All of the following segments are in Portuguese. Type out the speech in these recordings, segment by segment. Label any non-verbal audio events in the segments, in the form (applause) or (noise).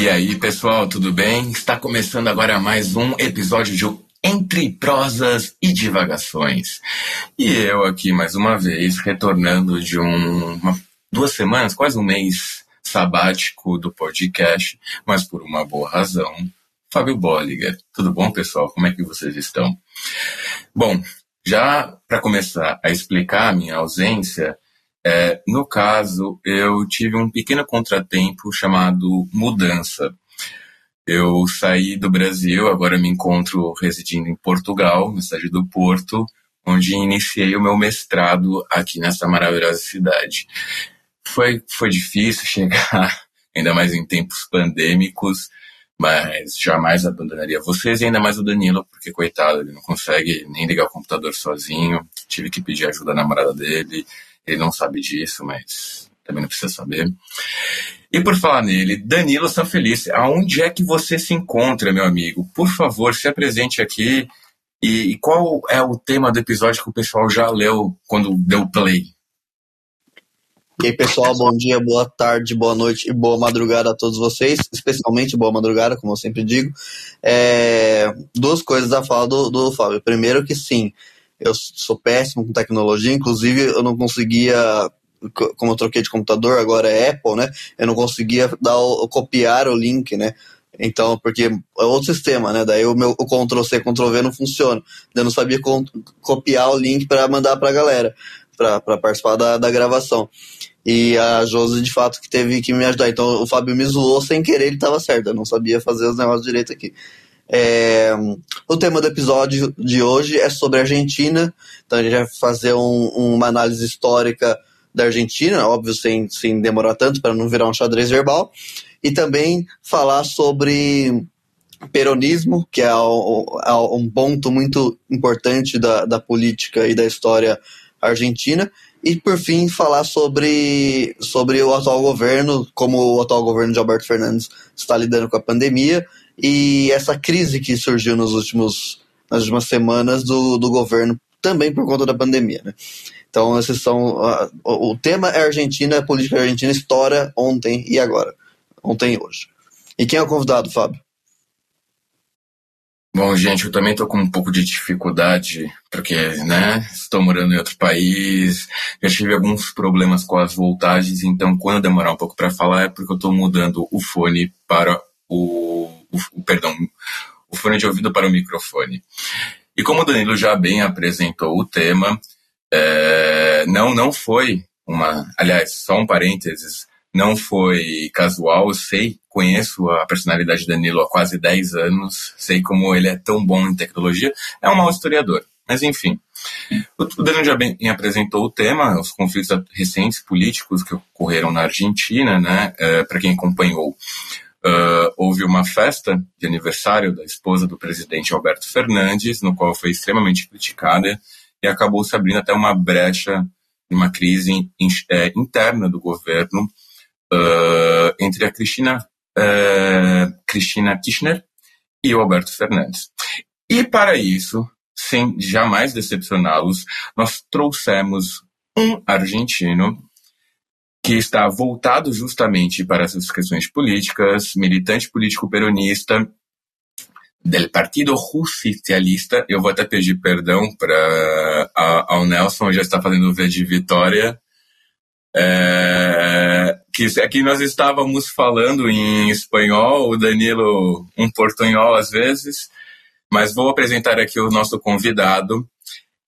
E aí, pessoal, tudo bem? Está começando agora mais um episódio de Entre Prosas e Divagações. E eu aqui mais uma vez, retornando de um, uma, duas semanas, quase um mês sabático do podcast, mas por uma boa razão. Fábio Bolliger. Tudo bom, pessoal? Como é que vocês estão? Bom, já para começar a explicar a minha ausência, é, no caso, eu tive um pequeno contratempo chamado mudança. Eu saí do Brasil, agora me encontro residindo em Portugal, na cidade do Porto, onde iniciei o meu mestrado aqui nessa maravilhosa cidade. Foi, foi difícil (laughs) chegar, ainda mais em tempos pandêmicos, mas jamais abandonaria vocês e ainda mais o Danilo, porque coitado, ele não consegue nem ligar o computador sozinho. Tive que pedir ajuda à namorada dele, ele não sabe disso, mas também não precisa saber. E por falar nele, Danilo Sanfelice, aonde é que você se encontra, meu amigo? Por favor, se apresente aqui. E, e qual é o tema do episódio que o pessoal já leu quando deu play? E aí, pessoal, bom dia, boa tarde, boa noite e boa madrugada a todos vocês, especialmente boa madrugada, como eu sempre digo. É, duas coisas a falar do, do Fábio. Primeiro que sim, eu sou péssimo com tecnologia, inclusive eu não conseguia, como eu troquei de computador, agora é Apple, né? Eu não conseguia dar o, copiar o link, né? Então, porque é outro sistema, né? Daí o meu o Ctrl C, Ctrl V não funciona. Eu não sabia copiar o link para mandar para a galera, para participar da, da gravação. E a Josi, de fato, que teve que me ajudar. Então, o Fábio me zoou sem querer, ele estava certo. Eu não sabia fazer os negócios direito aqui. É, o tema do episódio de hoje é sobre a Argentina, então a gente vai fazer um, uma análise histórica da Argentina, óbvio, sem, sem demorar tanto para não virar um xadrez verbal, e também falar sobre peronismo, que é um ponto muito importante da, da política e da história argentina, e por fim falar sobre, sobre o atual governo, como o atual governo de Alberto Fernandes está lidando com a pandemia e essa crise que surgiu nos últimos, nas últimas semanas do, do governo, também por conta da pandemia. Né? Então, esses são. Uh, o tema é Argentina, a política argentina estoura ontem e agora. Ontem e hoje. E quem é o convidado, Fábio? Bom, gente, eu também estou com um pouco de dificuldade, porque, né, estou morando em outro país, já tive alguns problemas com as voltagens, então quando demorar um pouco para falar é porque eu estou mudando o fone para o o, perdão, o fone de ouvido para o microfone. E como o Danilo já bem apresentou o tema, é, não, não foi uma. Aliás, só um parênteses, não foi casual. Eu sei, conheço a personalidade de Danilo há quase 10 anos, sei como ele é tão bom em tecnologia. É um mau historiador. Mas, enfim, o Danilo já bem apresentou o tema, os conflitos recentes políticos que ocorreram na Argentina, né? É, Para quem acompanhou Uh, houve uma festa de aniversário da esposa do presidente Alberto Fernandes, no qual foi extremamente criticada e acabou se abrindo até uma brecha, uma crise in, é, interna do governo uh, entre a Cristina, uh, Cristina Kirchner e o Alberto Fernandes. E para isso, sem jamais decepcioná-los, nós trouxemos um argentino que está voltado justamente para essas questões políticas, militante político peronista, do Partido Justicialista. Eu vou até pedir perdão para ao Nelson, já está fazendo V de Vitória. É, que aqui nós estávamos falando em espanhol, o Danilo um portunhol às vezes, mas vou apresentar aqui o nosso convidado.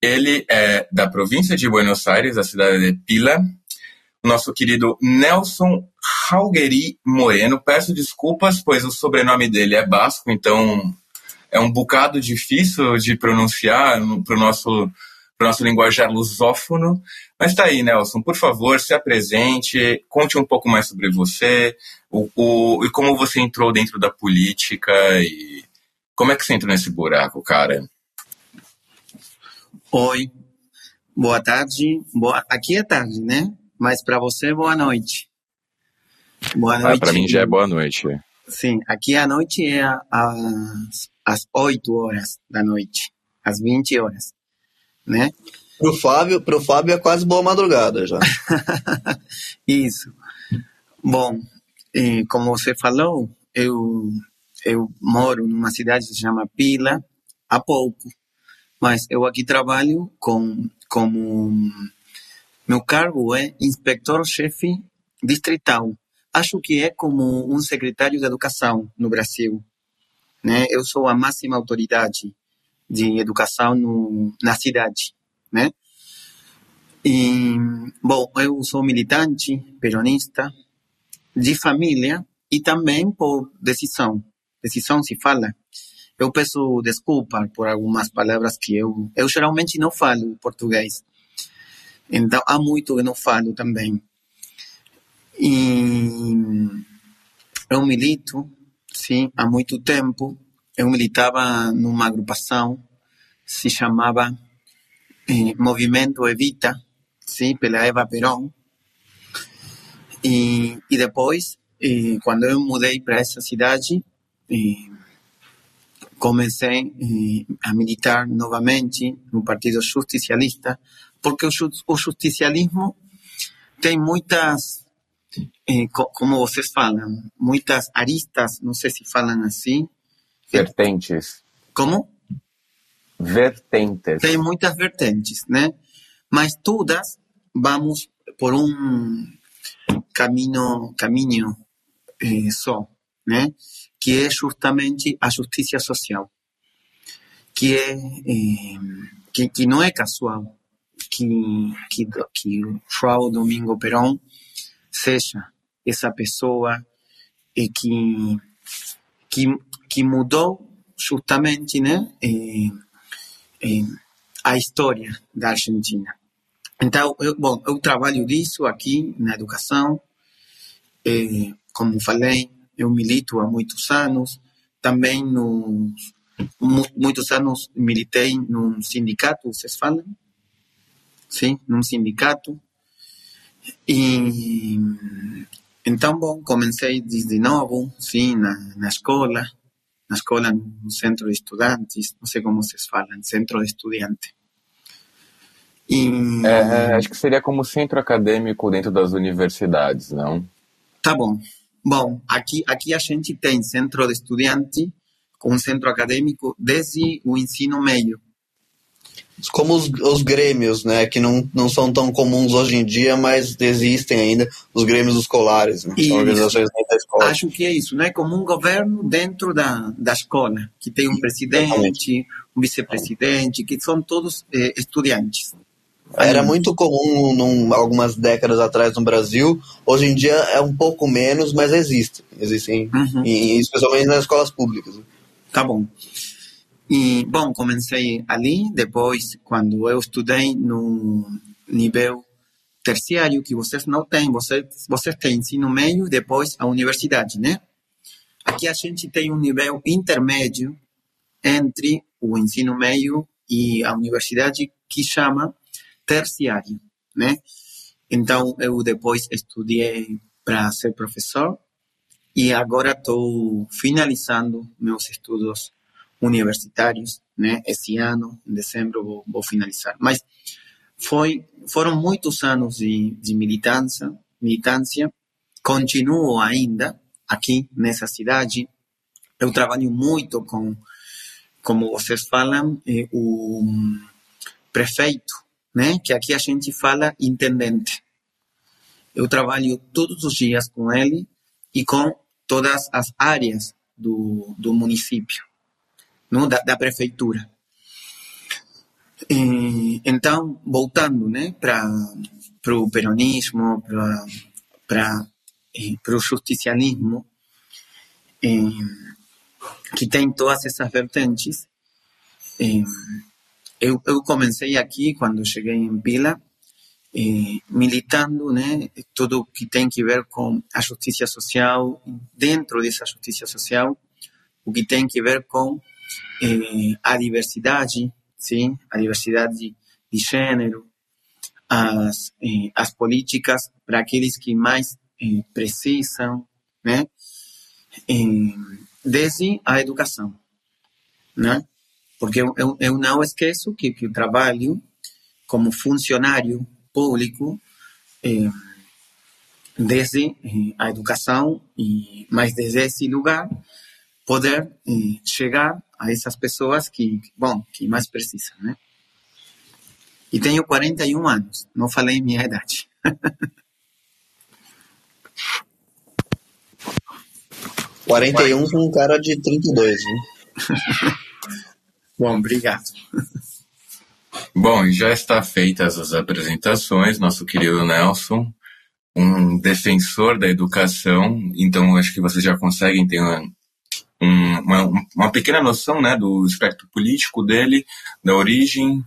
Ele é da província de Buenos Aires, da cidade de Pila, nosso querido Nelson Halgueri Moreno. Peço desculpas, pois o sobrenome dele é basco, então é um bocado difícil de pronunciar para o nosso, pro nosso linguajar lusófono. Mas tá aí, Nelson, por favor, se apresente, conte um pouco mais sobre você, o, o, e como você entrou dentro da política e como é que você entrou nesse buraco, cara? Oi, boa tarde. Boa... Aqui é tarde, né? Mas para você, boa noite. Boa noite. Ah, para mim já é boa noite. Sim, aqui a noite é às, às 8 horas da noite, às 20 horas, né? Pro Fábio, pro Fábio é quase boa madrugada já. (laughs) Isso. Bom, como você falou, eu, eu moro numa cidade que se chama Pila há pouco, mas eu aqui trabalho com, como... Meu cargo é inspetor-chefe distrital. Acho que é como um secretário de educação no Brasil. Né? Eu sou a máxima autoridade de educação no, na cidade, né? E, bom, eu sou militante, peronista, de família e também por decisão. Decisão se fala. Eu peço desculpa por algumas palavras que eu, eu geralmente não falo português. Então, há muito que não falo também. E eu milito, sim, há muito tempo. Eu militava numa agrupação, se chamava eh, Movimento Evita, sim, pela Eva Perón. E, e depois, eh, quando eu mudei para essa cidade, eh, comecei eh, a militar novamente no Partido Justicialista, porque o, justicialismo tem muitas, eh, co como vocês falam, muitas aristas, não sei se falam assim. Vertentes. Como? Vertentes. Tem muitas vertentes, né? Mas todas vamos por um caminho, caminho eh, só, né? Que é justamente a justiça social, que é eh, que, que não é casual que que que João Domingo Perón seja essa pessoa e que que que mudou justamente, né? Eh, eh, a história da Argentina. Então, eu, bom, eu trabalho disso aqui na educação. É, como falei, eu milito há muitos anos. Também, nos, muitos anos, militei num sindicato, vocês falam? Sim, num sindicato. E, então, bom, comecei desde novo, sim, na, na escola. Na escola, no centro de estudantes, não sei como vocês falam, centro de estudante. E... É, acho que seria como centro acadêmico dentro das universidades, não? Tá bom. Bom, aqui, aqui a gente tem centro de estudante com centro acadêmico desde o ensino médio. Como os, os grêmios, né, que não, não são tão comuns hoje em dia, mas existem ainda os grêmios escolares, né? São organizações dentro da escola. Acho que é isso, né? Como um governo dentro da, da escola, que tem um presidente, um vice-presidente, que são todos eh, estudantes. Era muito comum num, algumas décadas atrás no Brasil. Hoje em dia é um pouco menos, mas existe. Existem, uhum. e, especialmente nas escolas públicas. Tá bom. E, bom, comecei ali. Depois, quando eu estudei no nível terciário, que vocês não têm, vocês, vocês têm ensino médio, depois a universidade, né? Aqui a gente tem um nível intermédio entre o ensino médio e a universidade que chama terciário, né? Então, eu depois estudei para ser professor e agora estou finalizando meus estudos universitários, né? Esse ano, em dezembro, vou, vou finalizar. Mas foi, foram muitos anos de, de militância, militância. Continuo ainda aqui nessa cidade. Eu trabalho muito com, como vocês falam, eh, o prefeito né? Que aqui a gente fala intendente. Eu trabalho todos os dias com ele e com todas as áreas do, do município, Da, da prefeitura. E, então, voltando né, para o peronismo, para o justicialismo, que tem todas essas vertentes, eu, eu comecei aqui, quando cheguei em Pila, militando né, tudo que tem que ver com a justiça social, dentro dessa justiça social, o que tem que ver com eh, a diversidade, sim, a diversidade de, de gênero, as, eh, as políticas para aqueles que mais eh, precisam, né, desde a educação, né? Porque eu, eu, não esqueço que, que o trabalho como funcionário público é, desde eh, a educação e mas desde esse lugar poder eh, chegar a essas pessoas que bom que mais precisam, né? E tenho 41 anos, não falei minha idade. (laughs) Quarenta e um com um cara de 32, né? (laughs) Bom, obrigado. Bom, já está feitas as apresentações, nosso querido Nelson, um defensor da educação, então acho que vocês já conseguem ter uma, uma, uma pequena noção né, do espectro político dele, da origem.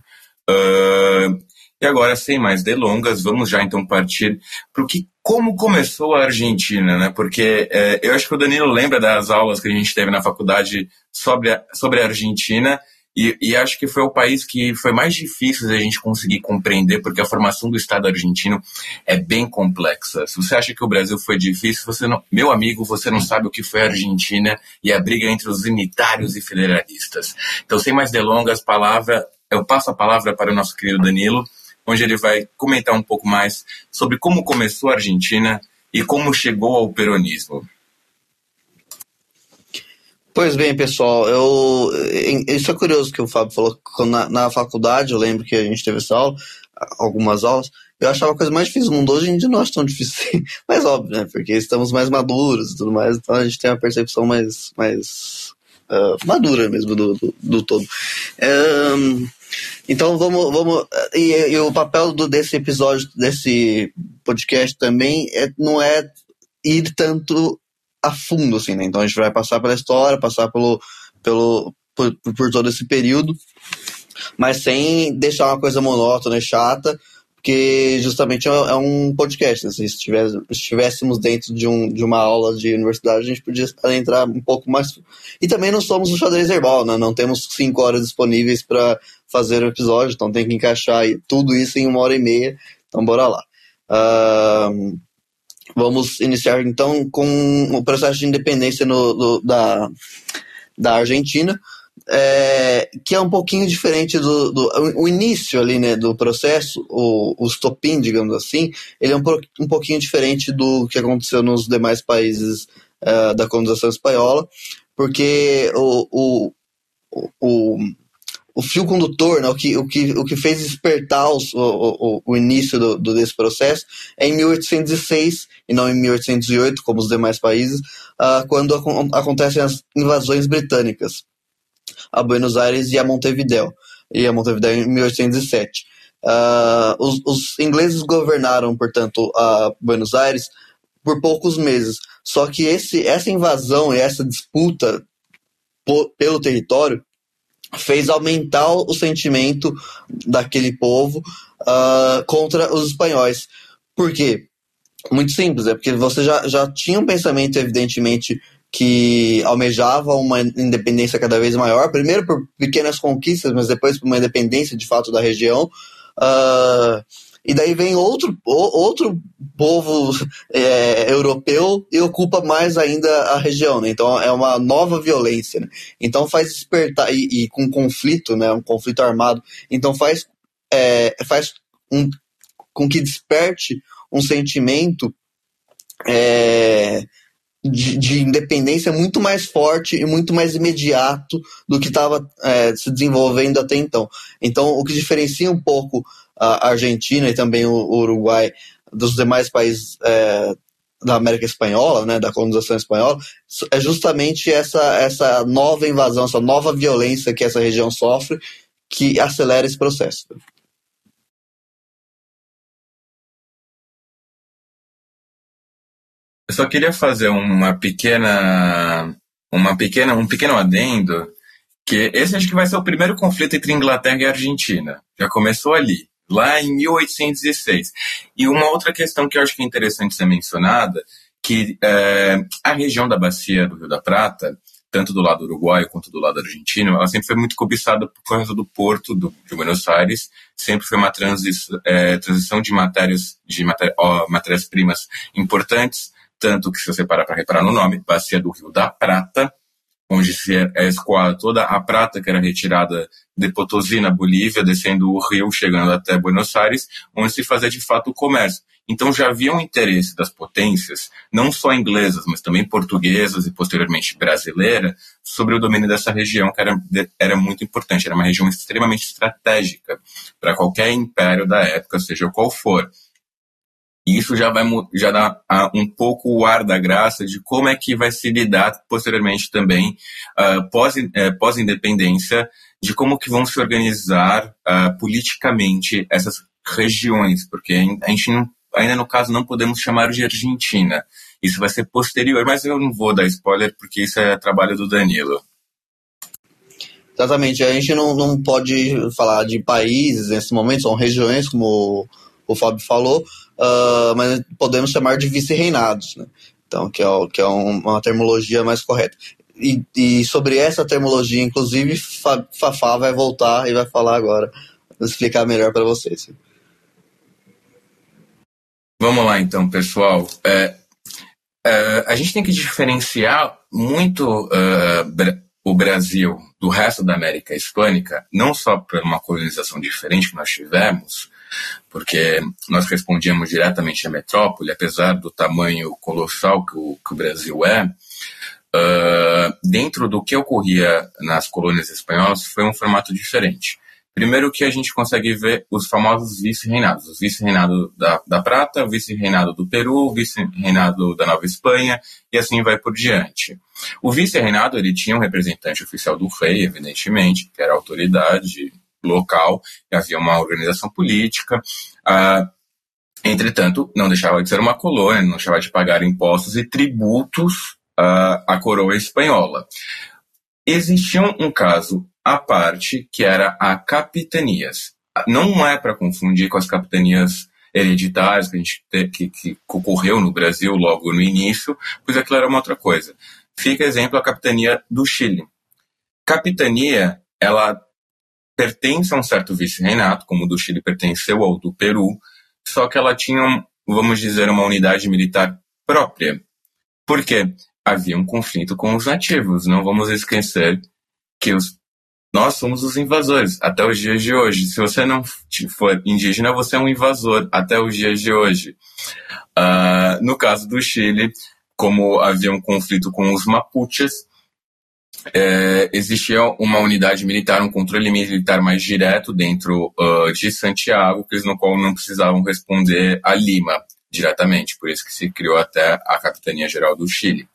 Uh, e agora, sem mais delongas, vamos já então partir para o que como começou a Argentina, né? Porque é, eu acho que o Danilo lembra das aulas que a gente teve na faculdade sobre a, sobre a Argentina e, e, acho que foi o país que foi mais difícil a gente conseguir compreender, porque a formação do Estado argentino é bem complexa. Se você acha que o Brasil foi difícil, você não, meu amigo, você não sabe o que foi a Argentina e a briga entre os unitários e federalistas. Então, sem mais delongas, palavra, eu passo a palavra para o nosso querido Danilo, onde ele vai comentar um pouco mais sobre como começou a Argentina e como chegou ao peronismo. Pois bem, pessoal, eu, isso é curioso que o Fábio falou. Na, na faculdade, eu lembro que a gente teve essa aula, algumas aulas, eu achava a coisa mais difícil do mundo. Hoje em dia não acho tão difícil, (laughs) mas óbvio, né? Porque estamos mais maduros e tudo mais, então a gente tem uma percepção mais, mais uh, madura mesmo do, do, do todo. Um, então vamos, vamos e, e, o papel do, desse episódio, desse podcast também é, não é ir tanto a fundo, assim, né? Então a gente vai passar pela história, passar pelo, pelo, por, por todo esse período, mas sem deixar uma coisa monótona e chata, porque justamente é um é podcast. Né? Se estivéssemos dentro de, um, de uma aula de universidade, a gente podia entrar um pouco mais. E também não somos o xadrez herbal, né? Não temos cinco horas disponíveis para fazer o episódio, então tem que encaixar tudo isso em uma hora e meia. Então bora lá. Uh, Vamos iniciar então com o processo de independência no, do, da, da Argentina, é, que é um pouquinho diferente do, do o início ali né, do processo, o, o stopin, digamos assim, ele é um, um pouquinho diferente do que aconteceu nos demais países uh, da colonização espanhola, porque o, o, o o fio condutor, né, o, que, o, que, o que fez despertar os, o, o, o, início do, do, desse processo é em 1806 e não em 1808, como os demais países, uh, quando ac acontecem as invasões britânicas a Buenos Aires e a Montevideo, e a Montevideo em 1807. Uh, ah, os, os, ingleses governaram, portanto, a Buenos Aires por poucos meses. Só que esse, essa invasão e essa disputa pelo território fez aumentar o sentimento daquele povo uh, contra os espanhóis. Por quê? Muito simples, é porque você já, já tinha um pensamento, evidentemente, que almejava uma independência cada vez maior, primeiro por pequenas conquistas, mas depois por uma independência de fato da região. Uh, e daí vem outro, outro povo é, europeu e ocupa mais ainda a região, né? Então é uma nova violência, né? Então faz despertar, e, e, com conflito, né? Um conflito armado, então faz, é, faz um, com que desperte um sentimento é, de, de, independência muito mais forte e muito mais imediato do que estava é, se desenvolvendo até então. Então, o que diferencia um pouco a Argentina e também o Uruguai dos demais países é, da América Espanhola, né, da colonização espanhola, é justamente essa, essa nova invasão, essa nova violência que essa região sofre que acelera esse processo. Eu só queria fazer uma pequena, uma pequena, um pequeno adendo, que esse acho que vai ser o primeiro conflito entre Inglaterra e Argentina. Já começou ali lá em 1816. E uma outra questão que eu acho que é interessante ser mencionada, que é, a região da bacia do Rio da Prata, tanto do lado uruguaio quanto do lado argentino, ela sempre foi muito cobiçada por causa do porto do, de Buenos Aires, sempre foi uma transis, é, transição de matérias de matéria, matérias-primas importantes, tanto que se você parar para reparar no nome, bacia do Rio da Prata, onde se é, é toda a prata que era retirada de Potosí, na Bolívia, descendo o rio, chegando até Buenos Aires, onde se fazia de fato o comércio. Então já havia um interesse das potências, não só inglesas, mas também portuguesas e posteriormente brasileira, sobre o domínio dessa região, que era, era muito importante, era uma região extremamente estratégica para qualquer império da época, seja qual for. E isso já vai já dá um pouco o ar da graça de como é que vai se lidar posteriormente também, uh, pós, uh, pós-independência, de como que vão se organizar uh, politicamente essas regiões, porque a gente não, ainda no caso não podemos chamar de Argentina. Isso vai ser posterior, mas eu não vou dar spoiler porque isso é trabalho do Danilo. Exatamente, a gente não, não pode falar de países nesse momento, são regiões, como o Fábio falou, uh, mas podemos chamar de vice-reinados, né? Então, que é, que é uma terminologia mais correta. E, e, sobre essa terminologia, inclusive, Fafá vai voltar e vai falar agora, explicar melhor para vocês. Vamos lá, então, pessoal. É, é, a gente tem que diferenciar muito uh, o Brasil do resto da América Hispânica, não só por uma colonização diferente que nós tivemos, porque nós respondíamos diretamente à metrópole, apesar do tamanho colossal que o, que o Brasil é, uh, dentro do que ocorria nas colônias espanholas foi um formato diferente. Primeiro que a gente consegue ver os famosos vice-reinados, o vice-reinado da, da Prata, o vice-reinado do Peru, o vice-reinado da Nova Espanha, e assim vai por diante. O vice-reinado, ele tinha um representante oficial do rei, evidentemente, que era a autoridade local, havia uma organização política. Ah, entretanto, não deixava de ser uma colônia, não deixava de pagar impostos e tributos ah, à coroa espanhola. Existia um caso à parte que era a capitanias. Não é para confundir com as capitanias hereditárias que, a gente, que, que ocorreu no Brasil logo no início, pois aquilo era uma outra coisa. Fica exemplo a capitania do Chile. Capitania, ela pertence a um certo vice-reinato, como o do Chile pertenceu ao do Peru, só que ela tinha, vamos dizer, uma unidade militar própria. Por quê? Havia um conflito com os nativos. Não vamos esquecer que os, nós somos os invasores até os dias de hoje. Se você não for indígena, você é um invasor até os dias de hoje. Uh, no caso do Chile, como havia um conflito com os Mapuches, é, existia uma unidade militar, um controle militar mais direto dentro uh, de Santiago, que no qual não precisavam responder a Lima diretamente, por isso que se criou até a Capitania Geral do Chile.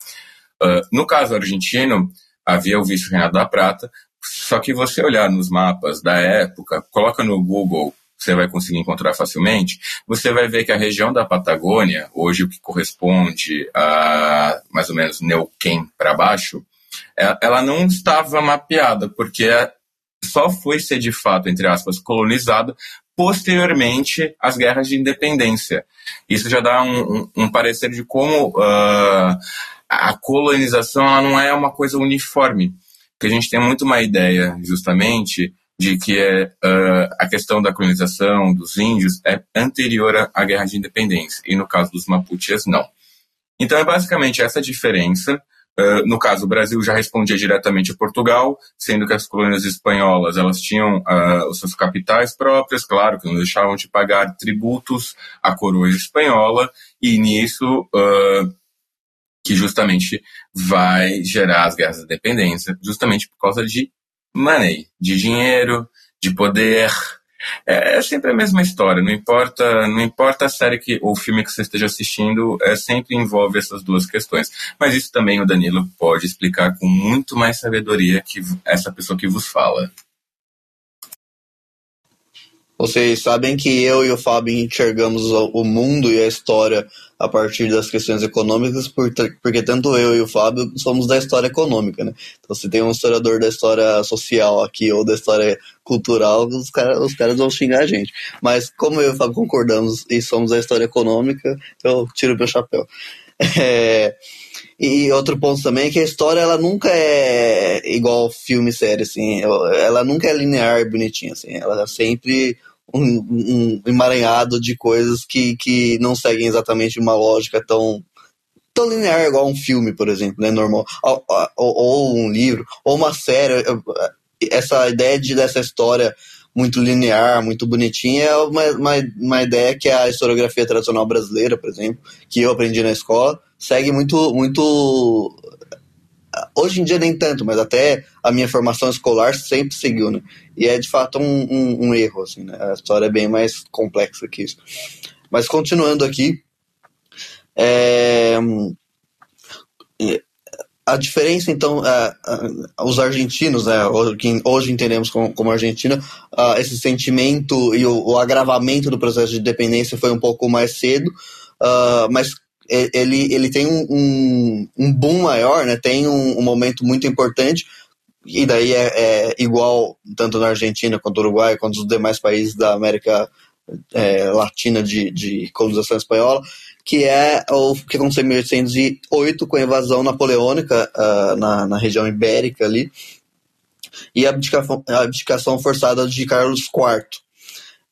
Uh, no caso argentino, havia o vice-reinado da Prata, só que você olhar nos mapas da época, coloca no Google, você vai conseguir encontrar facilmente, você vai ver que a região da Patagônia, hoje o que corresponde a mais ou menos Neuquén para baixo, ela não estava mapeada, porque só foi ser de fato, entre aspas, colonizada posteriormente às guerras de independência. Isso já dá um, um, um parecer de como uh, a colonização não é uma coisa uniforme, porque a gente tem muito uma ideia, justamente, de que é, uh, a questão da colonização dos índios é anterior à guerra de independência, e no caso dos Mapuches, não. Então é basicamente essa diferença no caso, o Brasil já respondia diretamente a Portugal, sendo que as colônias espanholas elas tinham uh, os seus capitais próprios, claro que não deixavam de pagar tributos à coroa espanhola, e nisso uh, que justamente vai gerar as guerras da independência, justamente por causa de money, de dinheiro, de poder, é, é, sempre a mesma história, não importa, não importa a série que, ou filme que você esteja assistindo, é, sempre envolve essas duas questões. Mas isso também o Danilo pode explicar com muito mais sabedoria que essa pessoa que vos fala. Vocês sabem que eu e o Fábio enxergamos o mundo e a história a partir das questões econômicas, porque tanto eu e o Fábio somos da história econômica, né? Então, se tem um historiador da história social aqui ou da história cultural, os, cara, os caras vão xingar a gente. Mas como eu e o Fábio concordamos e somos da história econômica, eu tiro meu chapéu. (laughs) É, e outro ponto também é que a história ela nunca é igual filme série assim, ela nunca é linear e bonitinha assim, ela sempre um, um emaranhado de coisas que, que não seguem exatamente uma lógica tão tão linear igual um filme, por exemplo, né, normal, ou, ou, ou, um livro, ou uma série. Essa ideia de dessa história muito linear, muito bonitinha, é uma, uma, uma ideia que a historiografia tradicional brasileira, por exemplo, que eu aprendi na escola, segue muito, muito hoje em dia nem tanto, mas até a minha formação escolar sempre seguiu, né? E é de fato um, um, um erro, assim, né? A história é bem mais complexa que isso. Mas continuando aqui, é, a diferença, então, é, é, os argentinos, né, que hoje entendemos como, como Argentina, uh, esse sentimento e o, o, agravamento do processo de dependência foi um pouco mais cedo, uh, mas ele, ele tem um, um, um, boom maior, né, tem um, um momento muito importante, e daí é, é, igual tanto na Argentina quanto no Uruguai, quanto nos demais países da América é, Latina de, de colonização espanhola, que é o que aconteceu em 1808 com a invasão napoleônica uh, na, na região ibérica ali e a abdicação, a abdicação forçada de Carlos IV.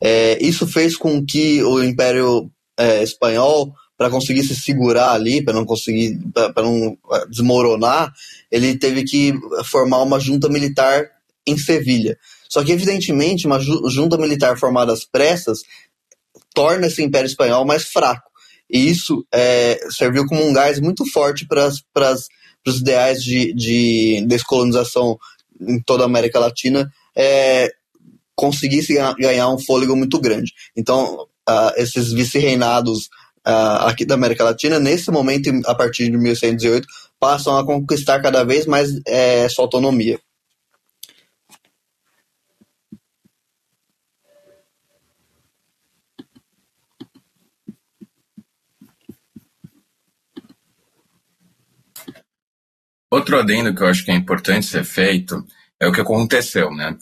É, isso fez com que o Império é, Espanhol, para conseguir se segurar ali, para não conseguir, para não ah, desmoronar, ele teve que formar uma junta militar em Sevilha. Só que, evidentemente, uma junta militar formada às pressas torna esse Império Espanhol mais fraco. E isso é, serviu como um gás muito forte para os ideais de, de descolonização em toda a América Latina é, conseguisse ganhar um fôlego muito grande. Então, uh, esses vice-reinados uh, aqui da América Latina, nesse momento, a partir de 1108, passam a conquistar cada vez mais é, sua autonomia. Outro adendo que eu acho que é importante ser feito é o que aconteceu, né?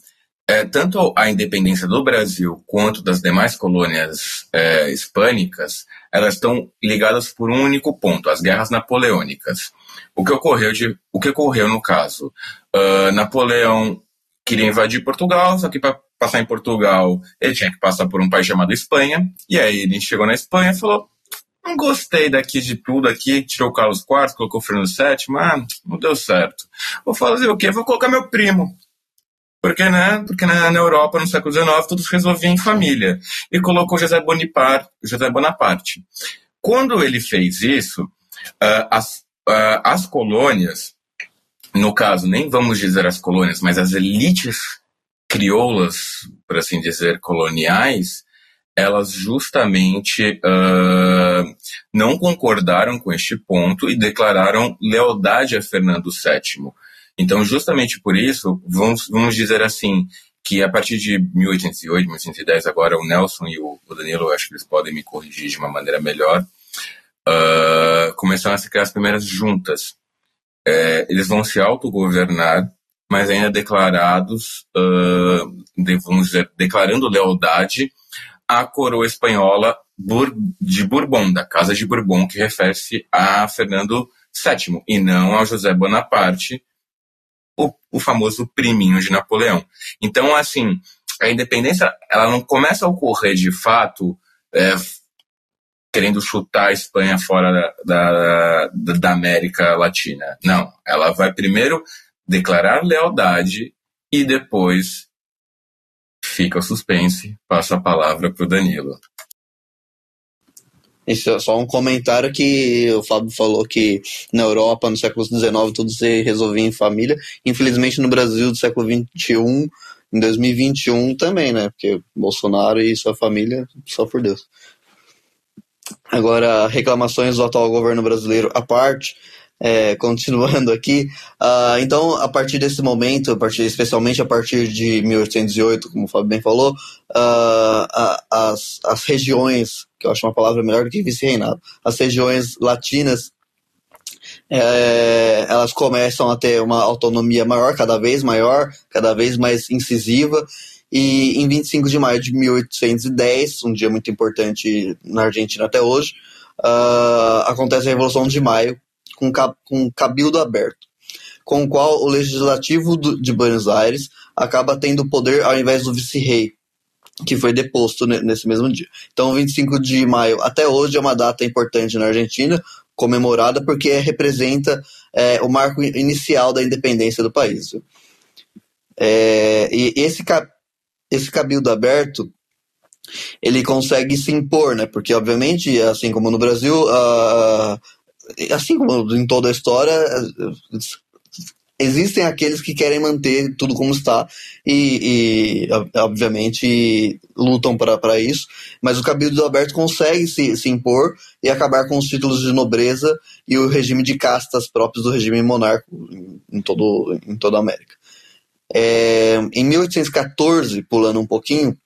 É, tanto a independência do Brasil quanto das demais colônias é, hispânicas, elas estão ligadas por um único ponto, as guerras napoleônicas. O que ocorreu, de, o que ocorreu no caso? Uh, Napoleão queria invadir Portugal, só que para passar em Portugal ele tinha que passar por um país chamado Espanha, e aí ele chegou na Espanha e falou, não gostei daqui de tudo aqui, tirou o Carlos IV, colocou o Fernando VII, ah, não deu certo. Vou fazer o quê? Vou colocar meu primo. Porque, né? Porque na, na Europa, no século XIX, tudo se resolvia em família. E colocou José Bonaparte. José Bonaparte. Quando ele fez isso, uh, as, uh, as colônias, no caso, nem vamos dizer as colônias, mas as elites crioulas, por assim dizer, coloniais, elas justamente uh, não concordaram com este ponto e declararam lealdade a Fernando VII. Então, justamente por isso, vamos, vamos dizer assim, que a partir de 1808, 1810, agora o Nelson e o, Danilo, acho que eles podem me corrigir de uma maneira melhor, uh, começaram a se criar as primeiras juntas. É, eles vão se autogovernar, mas ainda declarados, uh, de, vamos dizer, declarando lealdade a coroa espanhola de Bourbon, da Casa de Bourbon, que refere-se a Fernando VII, e não a José Bonaparte, o, o famoso priminho de Napoleão. Então, assim, a independência ela não começa a ocorrer de fato é, querendo chutar a Espanha fora da, da, da América Latina. Não, ela vai primeiro declarar lealdade e depois fica o suspense, passo a palavra para o Danilo. Isso é só um comentário que o Fábio falou que na Europa, no século XIX, tudo se resolvia em família. Infelizmente, no Brasil do século XXI, em 2021 também, né? Porque Bolsonaro e sua família, só por Deus. Agora, reclamações do atual governo brasileiro à parte, é, continuando aqui, uh, então, a partir desse momento, a partir, especialmente a partir de 1808, como o Fábio bem falou, uh, as, as regiões, que eu acho uma palavra melhor do que vice-reinado, as regiões latinas, é, elas começam a ter uma autonomia maior, cada vez maior, cada vez mais incisiva, e em 25 de maio de 1810, um dia muito importante na Argentina até hoje, uh, acontece a Revolução de Maio, com, com cabildo aberto, com o qual o legislativo de Buenos Aires acaba tendo poder ao invés do vice-rei, que foi deposto nesse mesmo dia. Então, 25 de maio até hoje é uma data importante na Argentina, comemorada porque representa é, o marco inicial da independência do país. É, e esse, esse cabildo aberto ele consegue se impor, né? Porque, obviamente, assim como no Brasil, assim como em toda a história, existem aqueles que querem manter tudo como está e, e obviamente, lutam para isso, mas o Cabildo Aberto consegue se, se impor e acabar com os títulos de nobreza e o regime de castas próprios do regime monárquico em, todo, em toda a América. É, em 1814, pulando um pouquinho,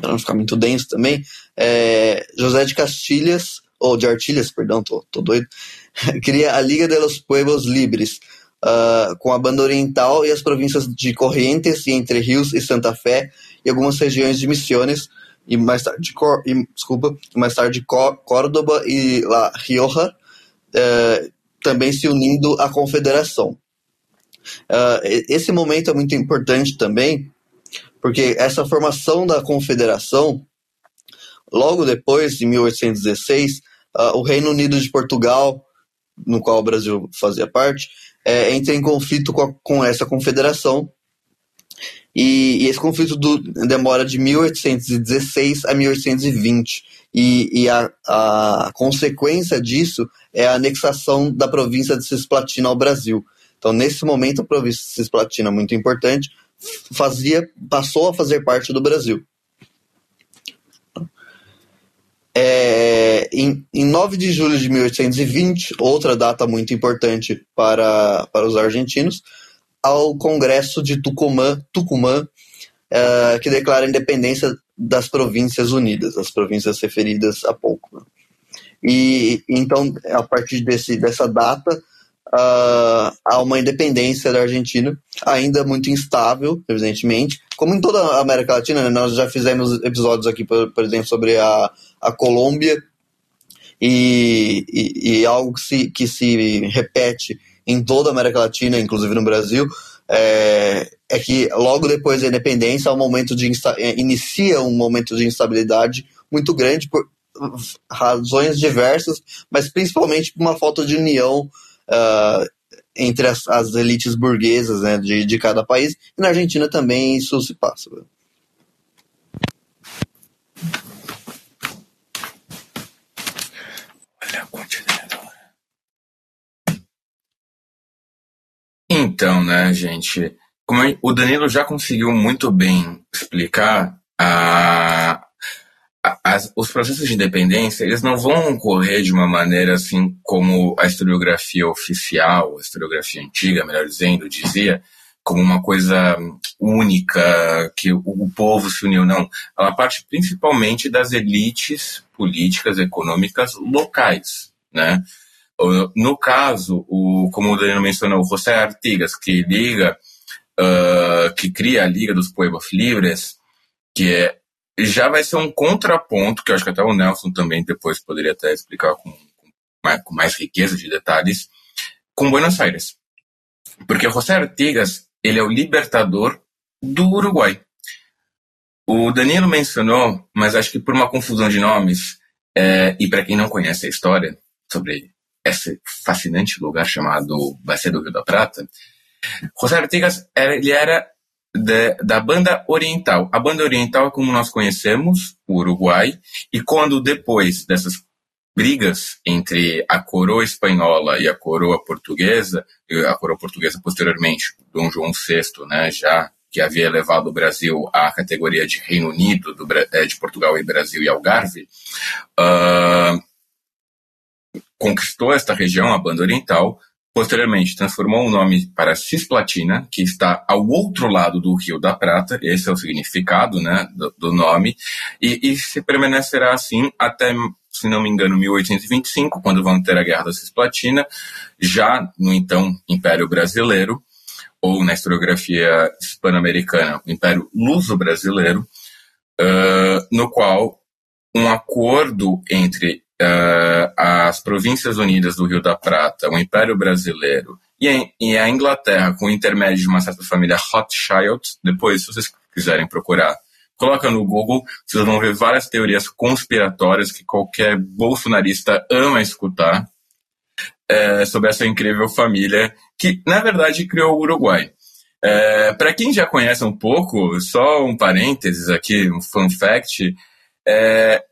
para não ficar muito denso também, é, José de Castilhas, ou de Artilhas, perdão, tô, tô doido, (laughs) cria a Liga de los Pueblos Libres, uh, com a banda oriental e as províncias de Corrientes e Entre Rios e Santa Fé e algumas regiões de Misiones e mais tarde, Cor, e, desculpa, mais tarde Córdoba e La Rioja, uh, também se unindo à confederação. Uh, esse momento é muito importante também, porque essa formação da confederação, logo depois, em 1816, uh, o Reino Unido de Portugal, no qual o Brasil fazia parte, é, entra em conflito com, a, com essa confederação. E, e esse conflito do, demora de 1816 a 1820. E, e a, a, consequência disso é a anexação da província de Cisplatina ao Brasil. Então, nesse momento, a província de Cisplatina, muito importante, fazia, passou a fazer parte do Brasil. É, em, em 9 de julho de 1820, outra data muito importante para, para os argentinos, ao Congresso de Tucumã, Tucumã é, que declara a independência das Províncias Unidas, as províncias referidas há pouco. Né? E então, a partir desse, dessa data, uh, há uma independência da Argentina, ainda muito instável, evidentemente. Como em toda a América Latina, né, nós já fizemos episódios aqui, por, por exemplo, sobre a, a Colômbia, e, e, e, algo que se, que se repete em toda a América Latina, inclusive no Brasil, é, é que logo depois da independência um momento de é, inicia um momento de instabilidade muito grande por razões diversas, mas principalmente por uma falta de união uh, entre as, as, elites burguesas né, de, de cada país. E na Argentina também isso se passa. Então, né, gente, como o Danilo já conseguiu muito bem explicar, a, as, os processos de independência eles não vão ocorrer de uma maneira assim como a historiografia oficial, a historiografia antiga, melhor dizendo, dizia, como uma coisa única, que o, o povo se uniu, não. Ela parte principalmente das elites políticas, econômicas locais, né? No caso, o, como o Danilo mencionou, o José Artigas, que liga, uh, que cria a Liga dos Pueblos Livres, que é já vai ser um contraponto, que eu acho que até o Nelson também depois poderia até explicar com, com, mais, com mais riqueza de detalhes, com Buenos Aires. Porque José Artigas, ele é o libertador do Uruguai. O Danilo mencionou, mas acho que por uma confusão de nomes, é, e para quem não conhece a história sobre esse fascinante lugar chamado Bacia do Rio da Prata, José Artigas, ele era de, da banda oriental. A banda oriental é como nós conhecemos, o Uruguai, e quando depois dessas brigas entre a coroa espanhola e a coroa portuguesa, a coroa portuguesa posteriormente, Dom João VI, né, já que havia levado o Brasil à categoria de Reino Unido, do, eh, de Portugal e Brasil e Algarve, uh, conquistou esta região, a banda oriental, Posteriormente, transformou o nome para Cisplatina, que está ao outro lado do Rio da Prata, esse é o significado né, do, do nome, e, e, se permanecerá assim até, se não me engano, 1825, quando vão ter a Guerra da Cisplatina, já no então Império Brasileiro, ou na historiografia hispano-americana, Império Luso-Brasileiro, uh, no qual um acordo entre uh, as Províncias Unidas do Rio da Prata, o Império Brasileiro e a, Inglaterra, com o intermédio de uma certa família Rothschild, depois, se vocês quiserem procurar, coloca no Google, vocês vão ver várias teorias conspiratórias que qualquer bolsonarista ama escutar é, sobre essa incrível família que, na verdade, criou o Uruguai. É, Para quem já conhece um pouco, só um parênteses aqui, um fun fact. É,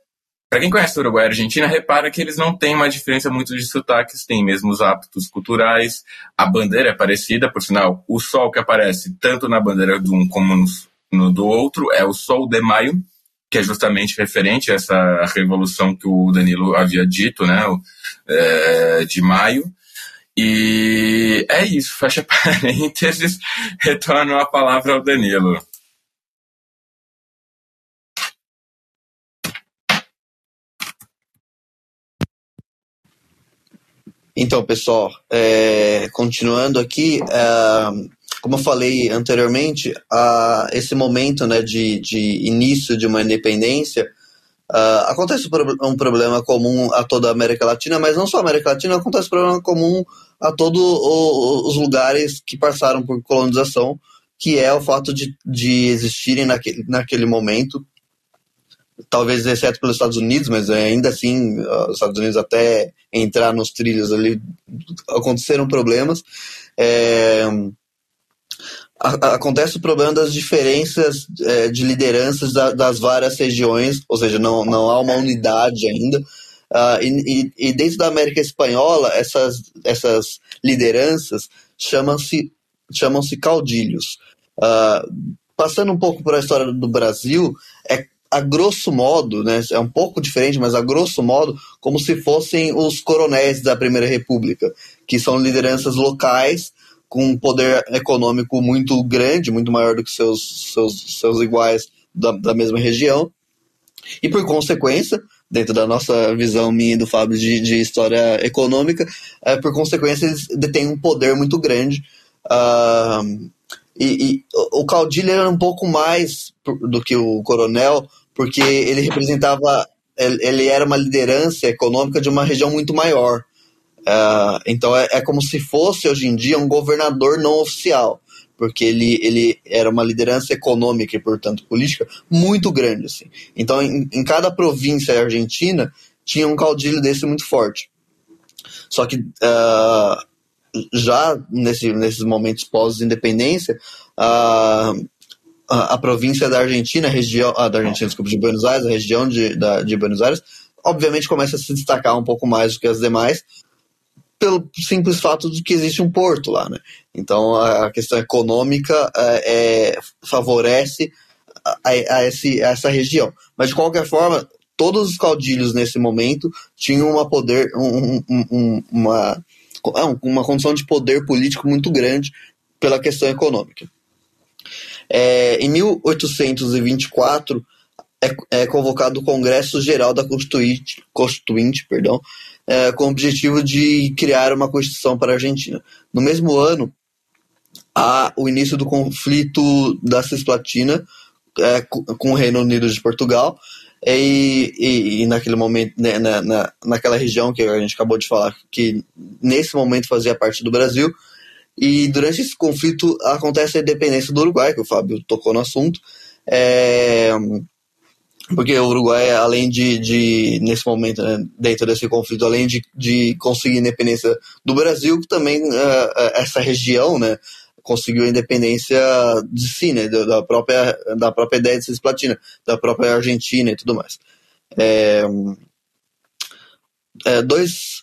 Para quem conhece o Uruguai e a Argentina, repara que eles não têm uma diferença muito de sotaques, têm mesmo os hábitos culturais, a bandeira é parecida, por sinal, o sol que aparece tanto na bandeira de um como no, no do outro é o Sol de Maio, que é justamente referente a essa revolução que o Danilo havia dito, né, é, de maio. E é isso, fecha (laughs) parênteses, retorno a palavra ao Danilo. Então, pessoal, é, continuando aqui, é, como eu falei anteriormente, a, esse momento né, de, de início de uma independência acontece um problema comum a toda a América Latina, mas não só a América Latina, acontece um problema comum a todos os lugares que passaram por colonização, que é o fato de, de existirem naquele, naquele momento, talvez exceto pelos Estados Unidos, mas ainda assim, os Estados Unidos até entrar nos trilhos ali, aconteceram problemas. É, acontece o problema das diferenças é, de lideranças da, das várias regiões, ou seja, não, não há uma unidade ainda. Uh, e, e, dentro da América Espanhola, essas, essas lideranças chamam-se chamam -se caudilhos. Uh, passando um pouco por a história do Brasil, é a grosso modo, né, é um pouco diferente, mas a grosso modo, como se fossem os coronéis da Primeira República, que são lideranças locais com um poder econômico muito grande, muito maior do que seus, seus, seus iguais da, da mesma região. E por consequência, dentro da nossa visão minha e do Fábio de, de história econômica, é, por consequência eles detêm um poder muito grande. Uh, e, e, o caudilho era um pouco mais do que o coronel, porque ele representava, ele, era uma liderança econômica de uma região muito maior. Uh, então é, é, como se fosse hoje em dia um governador não oficial, porque ele, ele era uma liderança econômica e, portanto, política muito grande. Assim. Então, em, em cada província argentina tinha um caudilho desse muito forte. Só que uh, já nesse, nesses momentos pós-independência, uh, a, província da Argentina, a região ah, da Argentina, desculpa, de Buenos Aires, a região de, da, de Buenos Aires, obviamente começa a se destacar um pouco mais do que as demais, pelo simples fato de que existe um porto lá, né? Então a questão econômica é, é favorece a, a, esse, a essa região. Mas de qualquer forma, todos os caudilhos nesse momento tinham uma poder, um, um, uma, uma condição de poder político muito grande pela questão econômica. É, em 1824 é, é convocado o Congresso Geral da Constituinte, Constituinte perdão, é, com o objetivo de criar uma Constituição para a Argentina. No mesmo ano, há o início do conflito da Cisplatina é, com o Reino Unido de Portugal, e, e, e naquele momento, né, na, na, naquela região que a gente acabou de falar, que nesse momento fazia parte do Brasil, e durante esse conflito acontece a independência do Uruguai, que o Fábio tocou no assunto. É, porque o Uruguai, além de, de nesse momento, né, dentro desse conflito, além de, de conseguir independência do Brasil, também uh, essa região, né, conseguiu a independência de si, né, da própria, da própria ideia de Cisplatina, da própria Argentina e tudo mais. É, é, dois,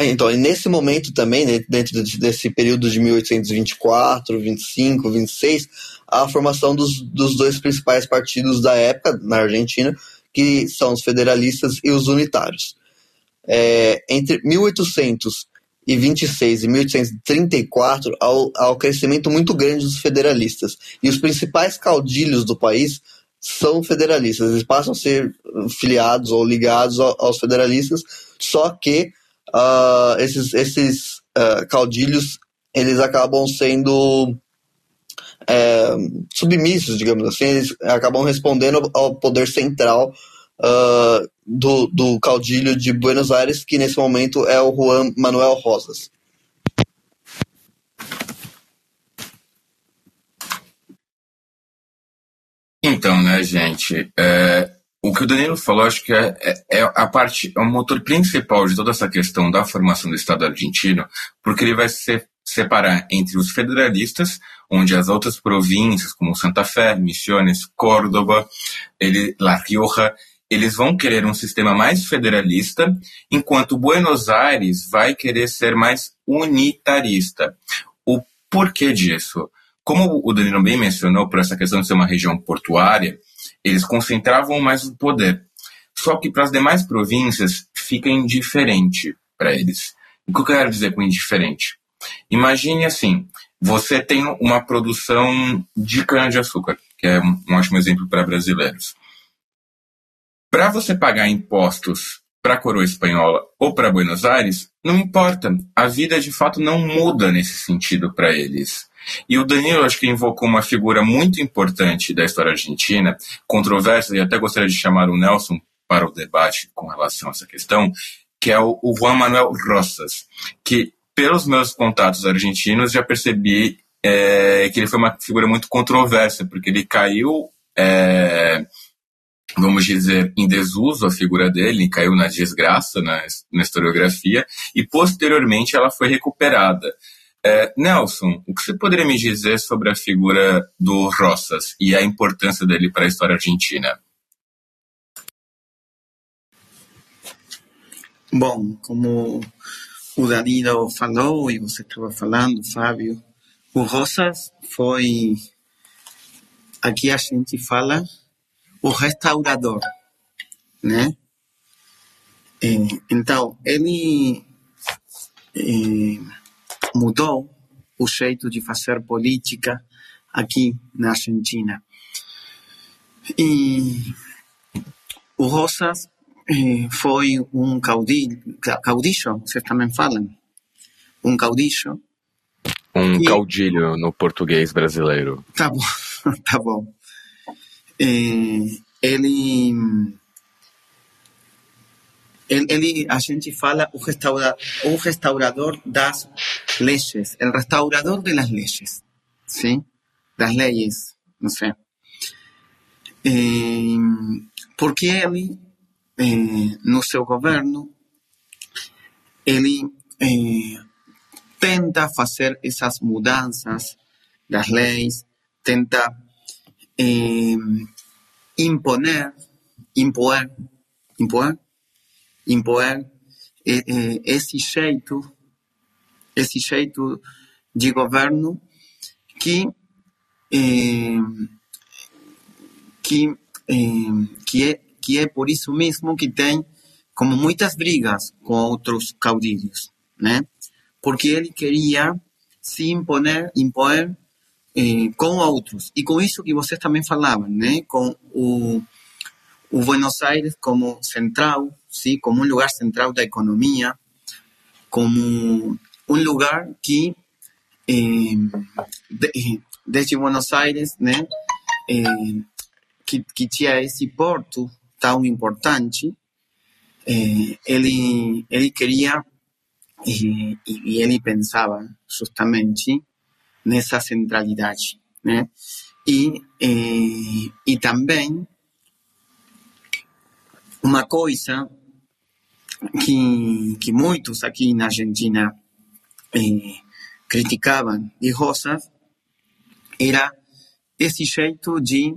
então, nesse momento também, dentro desse período de 1824, 25, 26, a formação dos, dos dois principais partidos da época na Argentina, que são os federalistas e os unitários. É, entre 1826 e 1834, há o crescimento muito grande dos federalistas. E os principais caudilhos do país são federalistas. Eles passam a ser filiados ou ligados aos federalistas, só que uh, esses, esses uh, caudilhos eles acabam sendo é, submissos, digamos assim, eles acabam respondendo ao poder central uh, do, do caudilho de Buenos Aires, que nesse momento é o Juan Manuel Rosas. Então, né, gente, é, o que o Danilo falou, acho que é, é, é, a parte, é o motor principal de toda essa questão da formação do Estado argentino, porque ele vai ser separar entre os federalistas, onde as outras províncias, como Santa Fé, Misiones, Córdoba, ele, La Rioja, eles vão querer um sistema mais federalista, enquanto Buenos Aires vai querer ser mais unitarista. O porquê disso? Como o Danilo bem mencionou, por essa questão de ser uma região portuária, eles concentravam mais o poder. Só que para as demais províncias fica indiferente para eles. O que eu quero dizer com indiferente? Imagine assim: você tem uma produção de cana-de-açúcar, que é um ótimo exemplo para brasileiros. Para você pagar impostos para a coroa espanhola ou para Buenos Aires, não importa. A vida de fato não muda nesse sentido para eles. E o Danilo, acho que invocou uma figura muito importante da história argentina, controversa, e até gostaria de chamar o Nelson para o debate com relação a essa questão, que é o, Juan Manuel Rosas, que pelos meus contatos argentinos já percebi é, que ele foi uma figura muito controversa, porque ele caiu, é, vamos dizer, em desuso a figura dele, caiu na desgraça na, na historiografia, e posteriormente ela foi recuperada. É, Nelson, o que você poderia me dizer sobre a figura do Rosas e a importância dele para a história argentina? Bom, como o Danilo falou e você estava falando, Fábio, o Rosas foi, aqui a gente fala, o restaurador, né? Então, ele eh, mudou o jeito de fazer política aqui na Argentina. E o Rosas eh, foi um caudilho, caudillo, vocês também falam, um caudillo. Um caudilho no português brasileiro. Tá bom, (laughs) tá bom. Eh, ele, ele, ele, a gente fala o, restaura, o restaurador das leis, el restaurador de las leyes, ¿sí? Das leyes, no sé. Eh, porque ele eh, no seu governo, ele eh, tenta fazer essas mudanças das leis, tenta eh, imponer, impor, impor, impor esse jeito, esse jeito de governo que que que é que é por isso mesmo que tem como muitas brigas com outros caudilhos, né? Porque ele queria se imponer, impor eh, com outros. E com isso que vocês também falavam, né? Com o Buenos Aires como central, sim, como um lugar central da economia, como um lugar que eh, de, desde Buenos Aires, né? Eh, que, que tinha esse porto tão importante, eh, ele, ele queria e, e, ele pensava justamente nessa centralidade, né? E, eh, uma coisa que, que muitos aqui na Argentina eh, criticavam de Rosas era esse jeito de,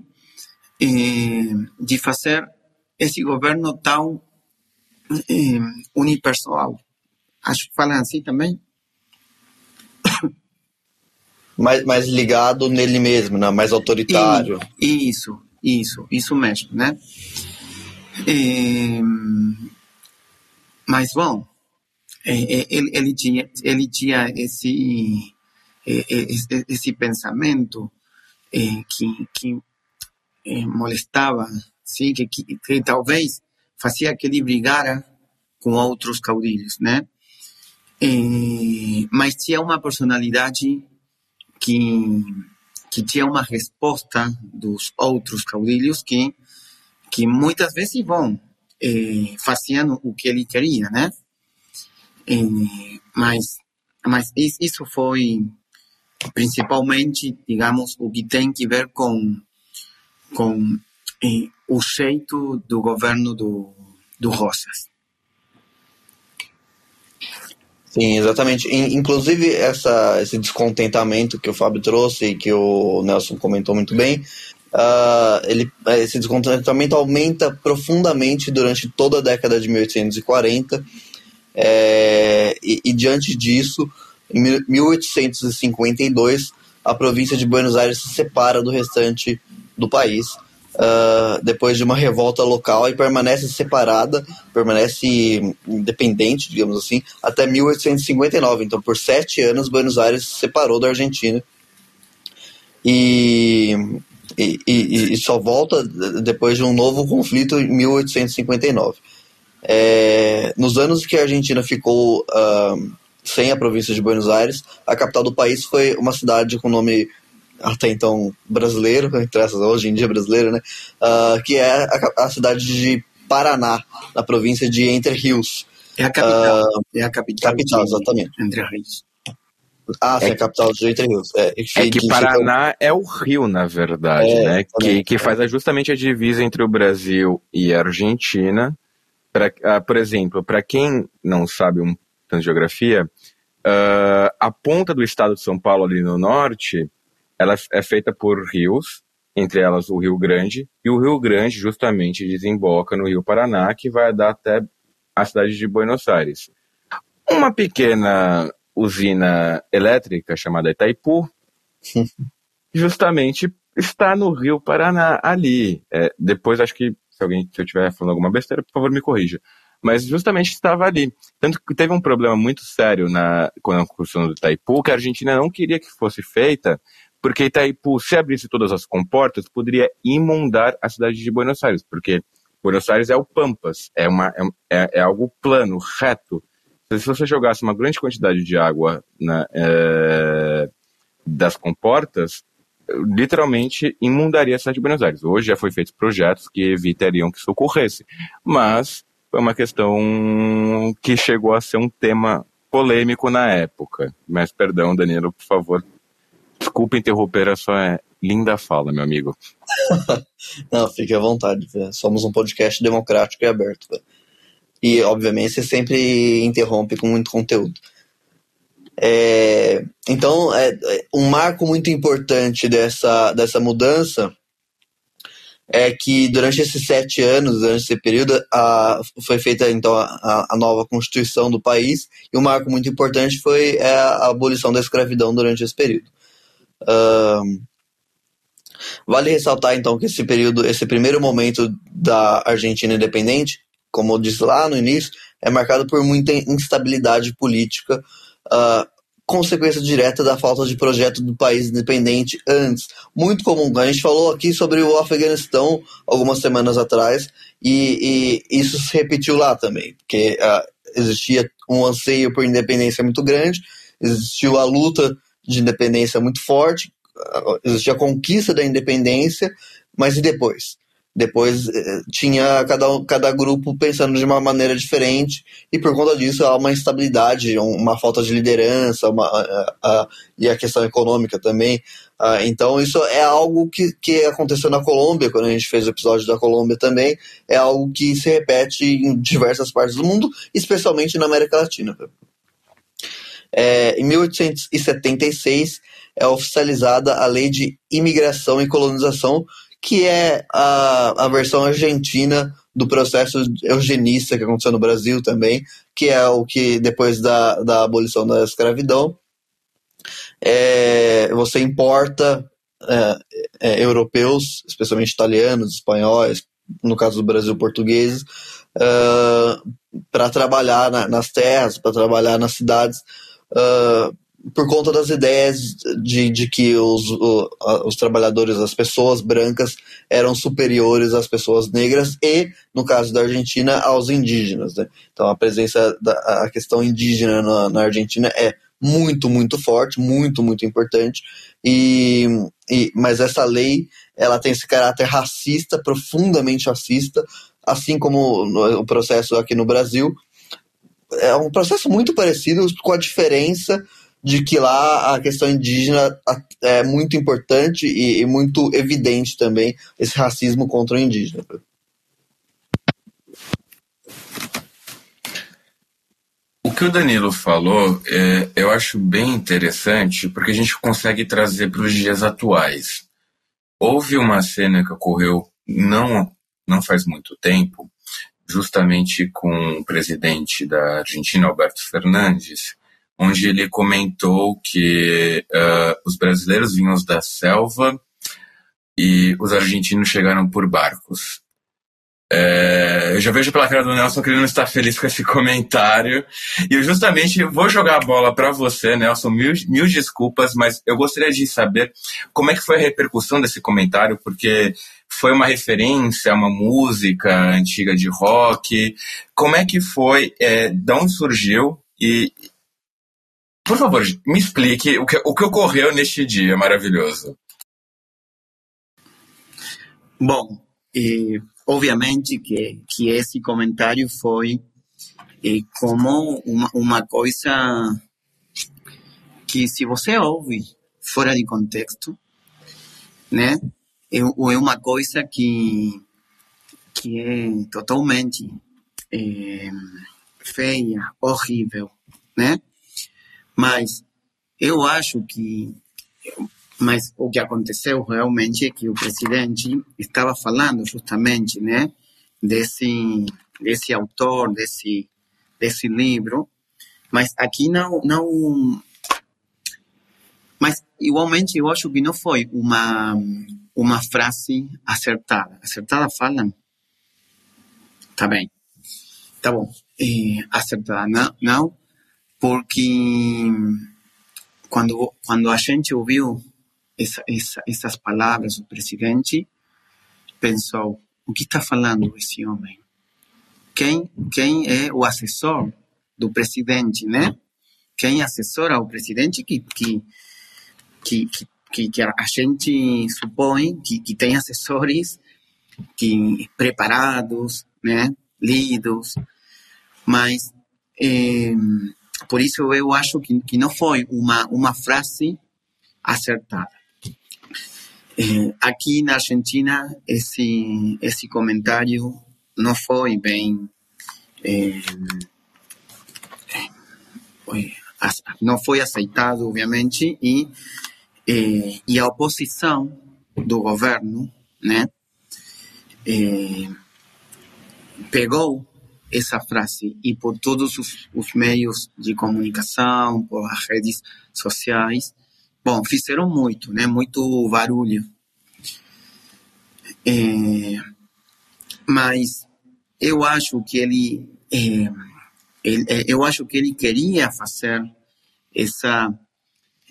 eh, de fazer esse governo tão eh, unipessoal. Acho que falam assim também. (coughs) Mais, mais ligado nele mesmo, né? mais autoritário. E, isso, isso, isso mesmo, né? É, mas, bom, é, ele, ele, tinha, ele tinha esse, esse, esse pensamento que, que molestava sim, que, que, que talvez fazia que ele brigara com outros caudilhos, né? Mas tinha uma personalidade que que tinha uma resposta dos outros caudilhos que que muitas vezes bom eh, faziam o que ele queria, né? Eh, mas mas isso foi principalmente, digamos, o que tem que ver com com eh, o jeito do governo do, do Rosas. Sim, exatamente. Inclusive, essa, esse descontentamento que o Fábio trouxe e que o Nelson comentou muito bem, uh, ele, esse descontentamento aumenta profundamente durante toda a década de 1840. É, e, e diante disso, em 1852, a província de Buenos Aires se separa do restante do país uh, depois de uma revolta local e permanece separada, permanece independente, digamos assim, até 1859. Então, por sete anos, Buenos Aires se separou da Argentina e, e, e, e só volta depois de um novo conflito em 1859. É, nos anos que a Argentina ficou uh, sem a província de Buenos Aires, a capital do país foi uma cidade com nome até então brasileiro, (laughs) entre essas, hoje em dia brasileiro, né? Uh, que é a, a, cidade de Paraná, na província de Entre Rios. É a capital. Uh, é a capital. Capital, exatamente. Entre Rios. Ah, sim, é, a capital de Entre Rios. É, é que Paraná é o rio, na verdade, é, né? Que, que faz justamente a divisa entre o Brasil e a Argentina. Pra, uh, por exemplo, para quem não sabe um tanto de geografia, uh, a ponta do estado de São Paulo ali no norte ela é feita por rios, entre elas o Rio Grande, e o Rio Grande justamente desemboca no Rio Paraná, que vai dar até a cidade de Buenos Aires. Uma pequena usina elétrica chamada Itaipu, (laughs) justamente está no Rio Paraná ali. É, depois acho que se alguém se eu estiver falando alguma besteira, por favor me corrija. Mas justamente estava ali. Tanto que teve um problema muito sério na, com a construção do Itaipu, que a Argentina não queria que fosse feita, porque Itaipu, se abrisse todas as comportas, poderia inundar a cidade de Buenos Aires, porque Buenos Aires é o Pampas, é, uma, é, é algo plano, reto. Se você jogasse uma grande quantidade de água na, é, das comportas, literalmente inundaria a cidade de Buenos Aires. Hoje já foi feitos projetos que evitariam que isso ocorresse, mas foi uma questão que chegou a ser um tema polêmico na época. Mas perdão, Danilo, por favor, Desculpa interromper a sua linda fala, meu amigo. (laughs) Não, fique à vontade. Somos um podcast democrático e aberto. E, obviamente, você sempre interrompe com muito conteúdo. É, então, é, é, um marco muito importante dessa, dessa mudança é que durante esses sete anos, durante esse período, a, foi feita então a, a, nova constituição do país e um marco muito importante foi é, a abolição da escravidão durante esse período. Uh, vale ressaltar então que esse período, esse primeiro momento da Argentina independente, como eu disse lá no início, é marcado por muita instabilidade política, uh, consequência direta da falta de projeto do país independente antes. Muito comum. A gente falou aqui sobre o Afeganistão algumas semanas atrás, e, e isso se repetiu lá também, porque uh, existia um anseio por independência muito grande, existiu a luta de independência muito forte, existia a conquista da independência, mas e depois? Depois eh, tinha cada, cada grupo pensando de uma maneira diferente, e por conta disso há uma instabilidade, uma falta de liderança, uma, a, a, e a questão econômica também. Ah, então, isso é algo que, que aconteceu na Colômbia, quando a gente fez o episódio da Colômbia também, é algo que se repete em diversas partes do mundo, especialmente na América Latina. É, em 1876 é oficializada a Lei de Imigração e Colonização, que é a, a versão argentina do processo eugenista que aconteceu no Brasil também, que é o que depois da, da abolição da escravidão, é, você importa é, é, europeus, especialmente italianos, espanhóis, no caso do Brasil, portugueses, uh, para trabalhar na, nas terras, para trabalhar nas cidades, uh, por conta das ideias de, de que os, os trabalhadores, as pessoas brancas, eram superiores às pessoas negras e, no caso da Argentina, aos indígenas. Né? Então, a presença da a questão indígena na, na Argentina é muito, muito forte, muito, muito importante. E, e, mas essa lei ela tem esse caráter racista, profundamente racista, assim como no, o processo aqui no Brasil, é um processo muito parecido, com a diferença de que lá a questão indígena é muito importante e, e muito evidente também esse racismo contra o indígena. O que o Danilo falou, é, eu acho bem interessante, porque a gente consegue trazer para os dias atuais. Houve uma cena que ocorreu não, não faz muito tempo, justamente com o presidente da Argentina, Alberto Fernandes, onde ele comentou que uh, os brasileiros vinham da selva e os argentinos chegaram por barcos. É, eu já vejo pela cara do Nelson que ele não está feliz com esse comentário. E eu justamente vou jogar a bola para você, Nelson. Mil, mil desculpas, mas eu gostaria de saber como é que foi a repercussão desse comentário, porque foi uma referência a uma música antiga de rock. Como é que foi? É, de onde surgiu? E, por favor, me explique o que, o que ocorreu neste dia maravilhoso. Bom, e obviamente que, que esse comentário foi como uma, uma coisa que se você ouve fora de contexto, né, é, é uma coisa que, que é totalmente é, feia, horrível, né? Mas eu acho que mas o que aconteceu realmente é que o presidente estava falando justamente, né, desse desse autor, desse desse livro, mas aqui não não mas igualmente eu acho que não foi uma uma frase acertada. Acertada falam? Tá bem. Tá bom. É, acertada não, não, porque quando quando a gente ouviu essa, essa, essas palavras do presidente, pensou: o que está falando esse homem? Quem, quem é o assessor do presidente, né? Quem assessora o presidente que, que, que, que, que a gente supõe que, que tem assessores que preparados, né? Lidos, mas é, por isso eu acho que, que não foi uma, uma frase acertada. Eh, aqui na Argentina, esse, esse comentário não foi bem. Eh, não foi aceitado, obviamente, e, eh, e a oposição do governo né, pegou essa frase e por todos os, os meios de comunicação, por as redes sociais, Bom, fizeram muito, né? Muito barulho. É, mas eu acho que ele, é, ele, é, eu acho que ele queria fazer essa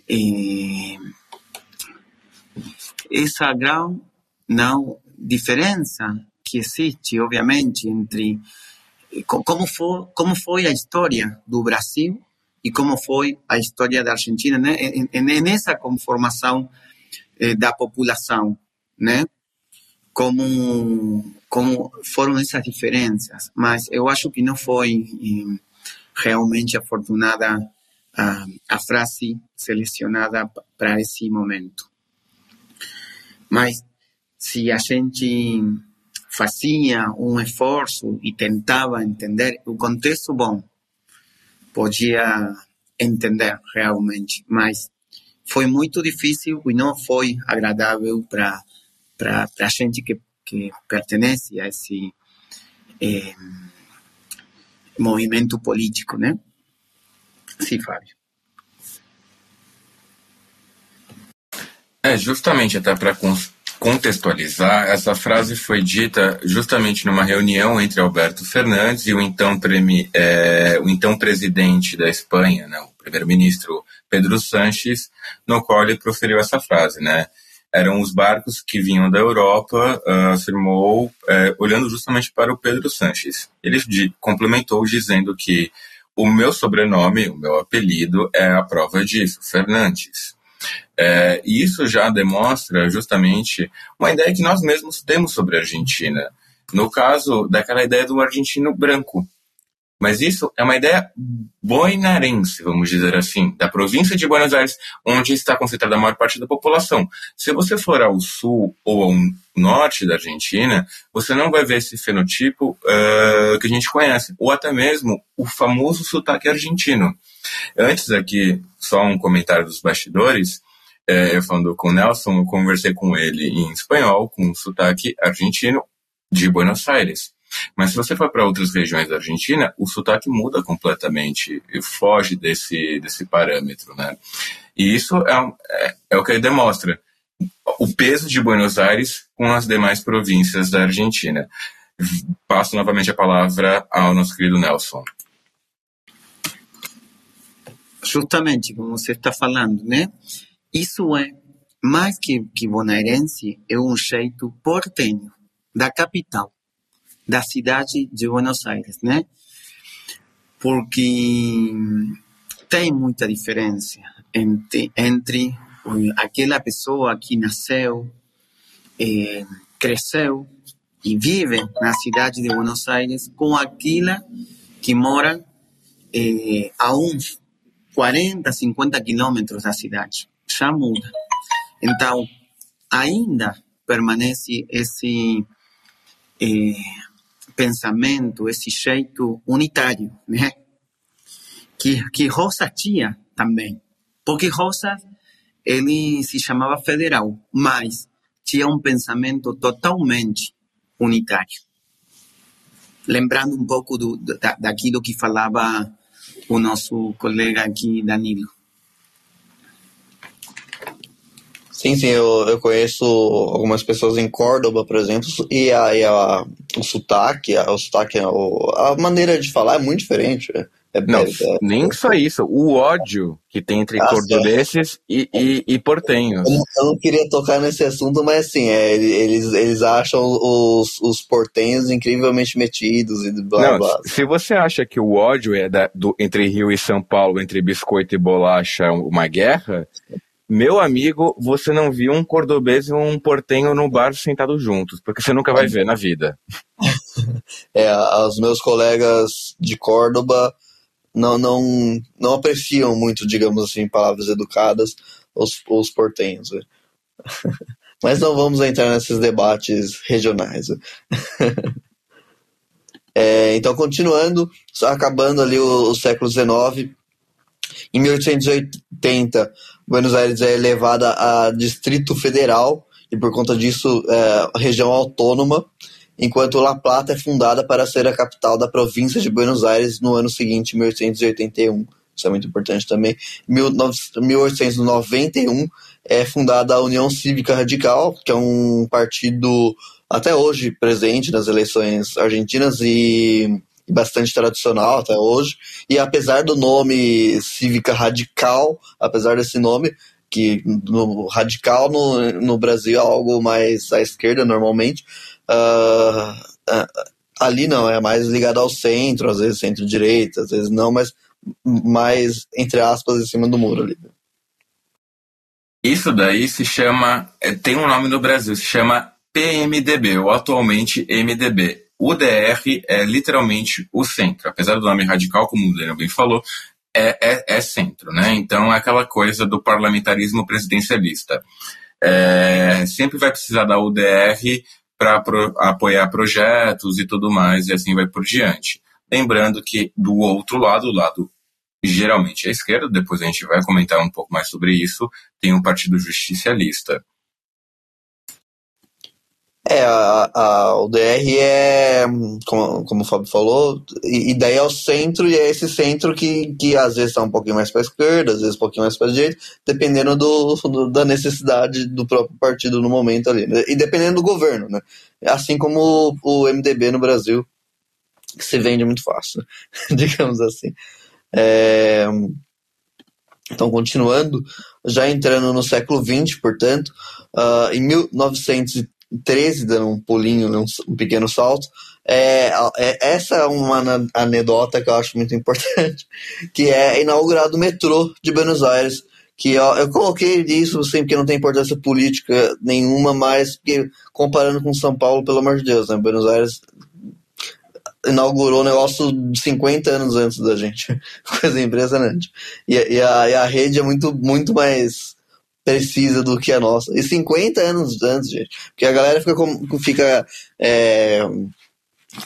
é, essa grau não diferença que existe, obviamente, entre como foi como foi a história do Brasil e como foi a história da Argentina né? nessa conformação eh, da população, né? Como como foram essas diferenças, mas eu acho que não foi eh, realmente afortunada a, a frase selecionada para esse momento. Mas se a gente fazia um esforço e tentava entender o contexto, bom, podia entender realmente, mas foi muito difícil e não foi agradável para para a gente que, que pertence a esse eh, movimento político, né? Sim, Fábio. É, justamente até para contextualizar, essa frase foi dita justamente numa reunião entre Alberto Fernandes e o então, premi, é, o então presidente da Espanha, né, o primeiro-ministro Pedro Sanches, no qual ele proferiu essa frase, né? Eram os barcos que vinham da Europa, uh, afirmou, uh, olhando justamente para o Pedro Sanches. Ele complementou dizendo que o meu sobrenome, o meu apelido, é a prova disso, Fernandes. É, e isso já demonstra justamente uma ideia que nós mesmos temos sobre a Argentina. No caso daquela ideia do argentino branco. Mas isso é uma ideia boinarense, vamos dizer assim, da província de Buenos Aires, onde está concentrada a maior parte da população. Se você for ao sul ou ao norte da Argentina, você não vai ver esse fenotipo uh, que a gente conhece, ou até mesmo o famoso sotaque argentino. Antes aqui, só um comentário dos bastidores, é, eu falando com o Nelson, eu conversei com ele em espanhol, com sotaque argentino de Buenos Aires. Mas se você for para outras regiões da Argentina, o sotaque muda completamente e foge desse, desse parâmetro, né? E isso é, é, é o que ele demonstra o peso de Buenos Aires com as demais províncias da Argentina. Passo novamente a palavra ao nosso querido Nelson. Justamente como você está falando, né? Isso é mais que, que bonaerense, é um jeito portenho da capital, da cidade de Buenos Aires, né? Porque tem muita diferença entre, entre aquela pessoa que nasceu, eh, cresceu e vive na cidade de Buenos Aires com aquela que mora eh, a uns 40, 50 quilômetros da cidade. Já muda. Então, ainda permanece esse eh, pensamento, esse jeito unitário, né? Que, que Rosa tinha também. Porque Rosa ele se chamava federal, mas tinha um pensamento totalmente unitário. Lembrando um pouco do, da, daquilo que falava o nosso colega aqui, Danilo. Sim, sim, eu, eu conheço algumas pessoas em Córdoba, por exemplo, e, a, e a, o sotaque, a, o sotaque, a, a maneira de falar é muito diferente. É. É, não, é, nem só isso. O ódio que tem entre ah, cordobeses e, e, e, portenhos. Eu, eu, não queria tocar nesse assunto, mas assim, é, eles, eles acham os, os portenhos incrivelmente metidos e blá não, blá. Se você acha que o ódio é da, do, entre Rio e São Paulo, entre biscoito e bolacha, uma guerra, meu amigo, você não viu um cordobês e um portenho no bar sentados juntos, porque você nunca vai ver na vida. (laughs) é, os meus colegas de Córdoba não, não, não apreciam muito, digamos assim, palavras educadas, os, os portenhos. Né? (laughs) Mas não vamos entrar nesses debates regionais. (laughs) É, então, continuando, acabando ali o, o século XIX, em 1880, Buenos Aires é elevada a Distrito Federal e, por conta disso, é, região autônoma enquanto La Plata é fundada para ser a capital da província de Buenos Aires no ano seguinte, 1881. Isso é muito importante também. Em 1891 é fundada a União Cívica Radical, que é um partido até hoje presente nas eleições argentinas e bastante tradicional até hoje. E apesar do nome Cívica Radical, apesar desse nome, que no radical no, no Brasil é algo mais à esquerda normalmente, Uh, uh, ali não, é mais ligado ao centro, às vezes centro-direita, às vezes não, mas mais, entre aspas, em cima do muro ali. Isso daí se chama, é, tem um nome no Brasil, se chama PMDB, ou atualmente MDB. O DR é literalmente o centro, apesar do nome radical, como o Daniel bem falou, é, é, é centro, né? Então é aquela coisa do parlamentarismo presidencialista. É, sempre vai precisar da UDR para apoiar projetos e tudo mais, e assim vai por diante. Lembrando que do outro lado, o lado geralmente à esquerda, depois a gente vai comentar um pouco mais sobre isso, tem um partido justicialista. É, a, a, o DR é, como, como o Fábio falou, e, daí é o centro, e é esse centro que, que às vezes está um pouquinho mais para a esquerda, às vezes um pouquinho mais para a direita, dependendo do, do, da necessidade do próprio partido no momento ali, né? e dependendo do governo, né? Assim como o, o MDB no Brasil, que se vende muito fácil, (laughs) digamos assim. É, então, continuando, já entrando no século XX, portanto, uh, em 1930 13, dando um pulinho, um, um pequeno salto. É, é, essa é uma anedota que eu acho muito importante, (laughs) que é inaugurado o metrô de Buenos Aires. Que eu, eu coloquei isso assim, porque não tem importância política nenhuma, mas comparando com São Paulo, pelo amor de Deus, né? Buenos Aires inaugurou o negócio 50 anos antes da gente. (laughs) Coisa impressionante. E, e, a, e a rede é muito, muito mais precisa do que a nossa. E 50 anos antes, gente. Porque a galera fica, fica é,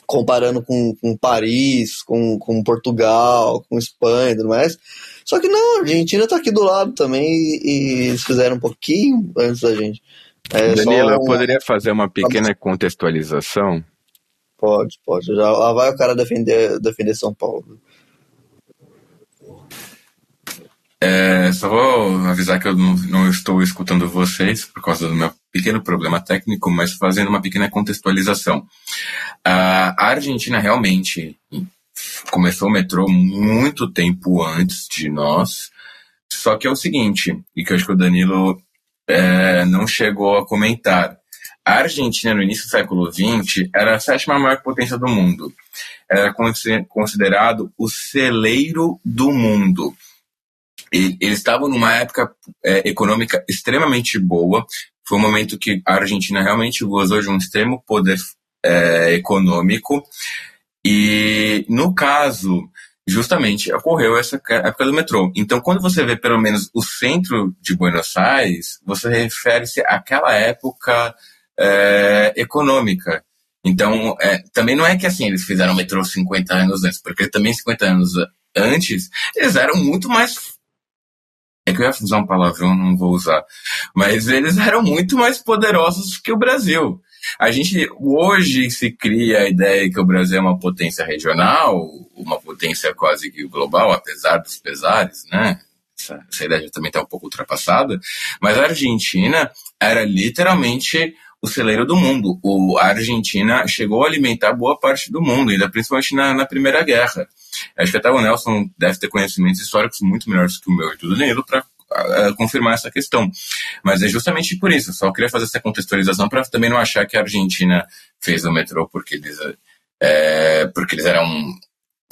comparando com, com Paris, com, com Portugal, com Espanha e tudo mais. Só que não, a Argentina tá aqui do lado também e, e eles fizeram um pouquinho antes da gente. É Danilo, eu poderia fazer uma pequena contextualização? Pode, pode. Já, lá vai o cara defender, defender São Paulo. É, só vou avisar que eu não, não, estou escutando vocês por causa do meu pequeno problema técnico, mas fazendo uma pequena contextualização. A Argentina realmente começou o metrô muito tempo antes de nós, só que é o seguinte, e que eu acho que o Danilo é, não chegou a comentar. A Argentina, no início do século XX, era a sétima maior potência do mundo. Era considerado o celeiro do mundo. E, eles estavam numa época é, econômica extremamente boa. Foi um momento que a Argentina realmente gozou de um extremo poder é, econômico. E, no caso, justamente ocorreu essa época do metrô. Então, quando você vê pelo menos o centro de Buenos Aires, você refere-se àquela época é, econômica. Então, é, também não é que assim eles fizeram o metrô 50 anos antes, porque também 50 anos antes eles eram muito mais. Que eu ia usar um palavrão, não vou usar. Mas eles (laughs) eram muito mais poderosos que o Brasil. A gente hoje se cria a ideia que o Brasil é uma potência regional, uma potência quase que global, apesar dos pesares, né? Essa, essa ideia também está um pouco ultrapassada. Mas a Argentina era literalmente o celeiro do mundo. O, a Argentina chegou a alimentar boa parte do mundo, ainda principalmente na, na Primeira Guerra. Acho que até o Nelson deve ter conhecimentos históricos muito melhores que o meu e do Danilo para confirmar essa questão. Mas é justamente por isso. Só queria fazer essa contextualização para também não achar que a Argentina fez o metrô porque eles, é, porque eles eram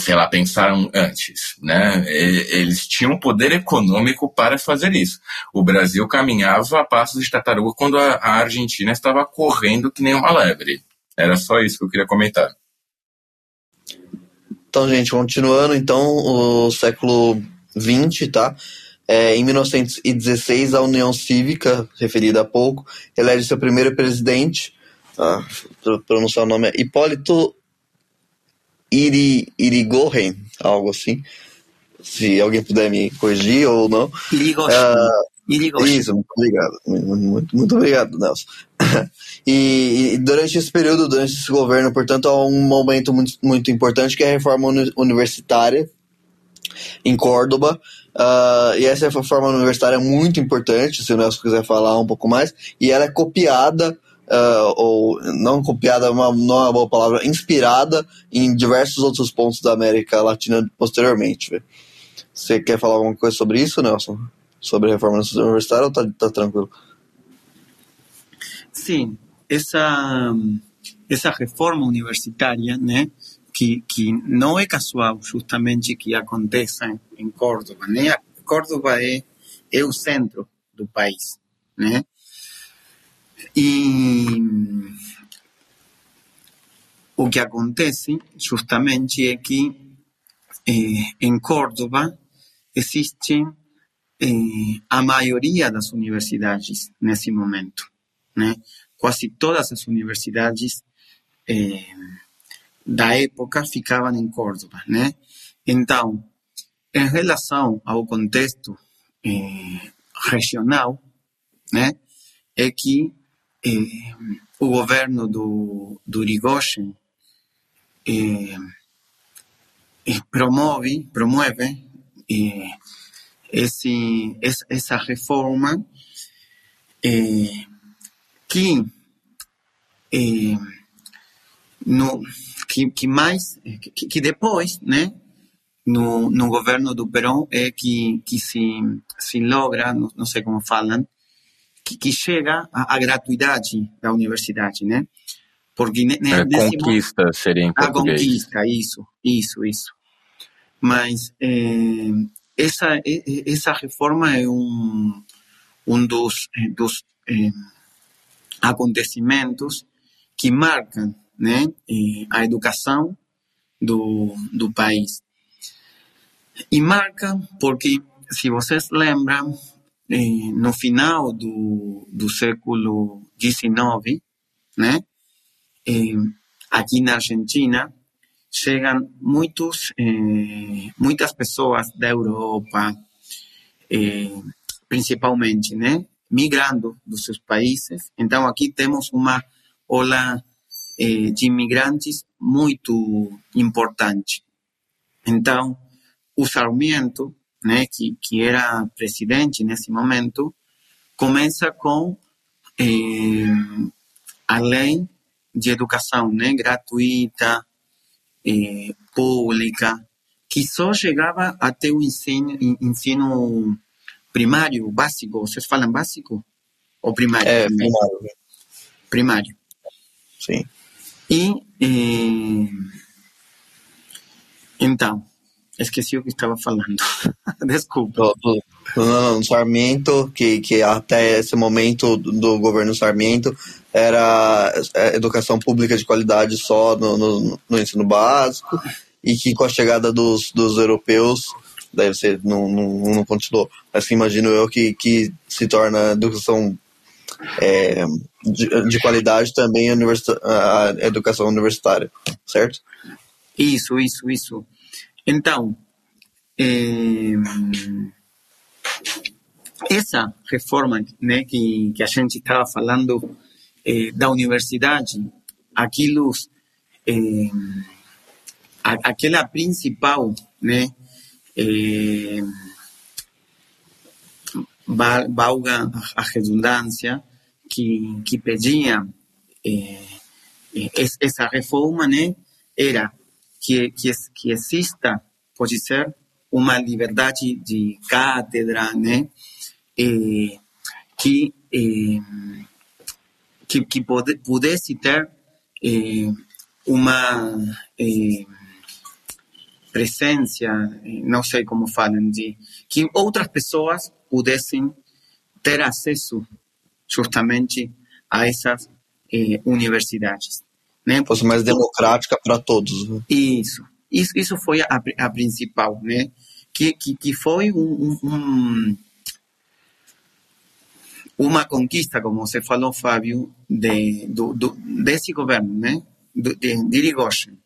sei lá, pensaram antes, né? Eles tinham poder econômico para fazer isso. O Brasil caminhava a passos de tartaruga quando a Argentina estava correndo que nem uma lebre. Era só isso que eu queria comentar. Então, gente, continuando, então, o século XX, tá? É, em 1916, a União Cívica, referida há pouco, elege seu primeiro presidente, ah, pronunciar o nome é Hipólito Iri, Irigoyen, algo assim. Se alguém puder me corrigir ou não. Irigoyen. Uh, Isso, muito obrigado. Muito, muito obrigado, Nelson. e, e, durante esse período, durante esse governo, portanto, há um momento muito, muito importante que é a reforma universitária em Córdoba. Uh, e essa reforma universitária é muito importante, se o Nelson quiser falar um pouco mais, e ela é copiada uh, ou não copiada, uma, não é uma boa palavra, inspirada em diversos outros pontos da América Latina posteriormente. Véio. Você quer falar alguma coisa sobre isso, Nelson? Sobre a reforma universitária ou tá, tá tranquilo? Sim, essa, essa reforma universitária, né, que, que não é casual justamente que aconteça em Córdoba, né? Córdoba é, é o centro do país, né? E o que acontece justamente é que eh, em Córdoba existe eh, a maioria das universidades nesse momento, né? Quase todas as universidades eh, da época ficavam em Córdoba, né? Então, em relação ao contexto eh, regional, né? É que eh, o governo do, do Irigoyen eh, promove, promueve esse, essa reforma que, no, que, que mais, que, que depois, né, no, no governo do Perón é que, que se, se logra, não, não sei como falam, que, que chega à, gratuidade da universidade, né? Porque a conquista momento, seria em português. A conquista, isso, isso, isso. Mas é, essa essa reforma é um um dos dos é, acontecimentos que marcam, né, a educação do, do país. E marca porque, se vocês lembram, no final do, do século XIX, né, aqui na Argentina, chegam muitos, eh, muitas pessoas da Europa, eh, principalmente, né, migrando dos seus países. Então, aqui temos uma ola eh, de imigrantes muito importante. Então, o Sarmiento, né, que, que era presidente nesse momento, começa com eh, a lei de educação né, gratuita, eh, pública, que só chegava até o ensino, ensino primário, básico. Vocês falam básico? Ou primário? É, primário. Primário. Sim. E, eh, então, esqueci o que estava falando. (laughs) Desculpa. Do, do, no Sarmiento, que, que até esse momento do governo Sarmiento era educação pública de qualidade só no, no, no ensino básico, e que com a chegada dos, dos europeus, deve ser, não, não, não continuou, mas imagino eu que, que se torna educação é, de, de, qualidade também a, a educação universitária, certo? Isso, isso, isso. Então, é, essa reforma né, que, que a gente estava falando é, da universidade, aquilo, é, a, aquela principal, né, é, valga a redundância, que, que pedia é, essa reforma, né, era que, que, que exista, pode ser, uma liberdade de cátedra, né? Que, que, que pudesse ter uma presença, não sei como falam, de que outras pessoas pudessem ter acesso justamente a essas universidades. Né? Fosse mais democrática para todos. Né? Isso. Isso, isso foi a, a principal, né? Que, que, que foi um, um, uma conquista, como você falou, Fábio, de, do, do, desse governo, né? De, de Irigoyen.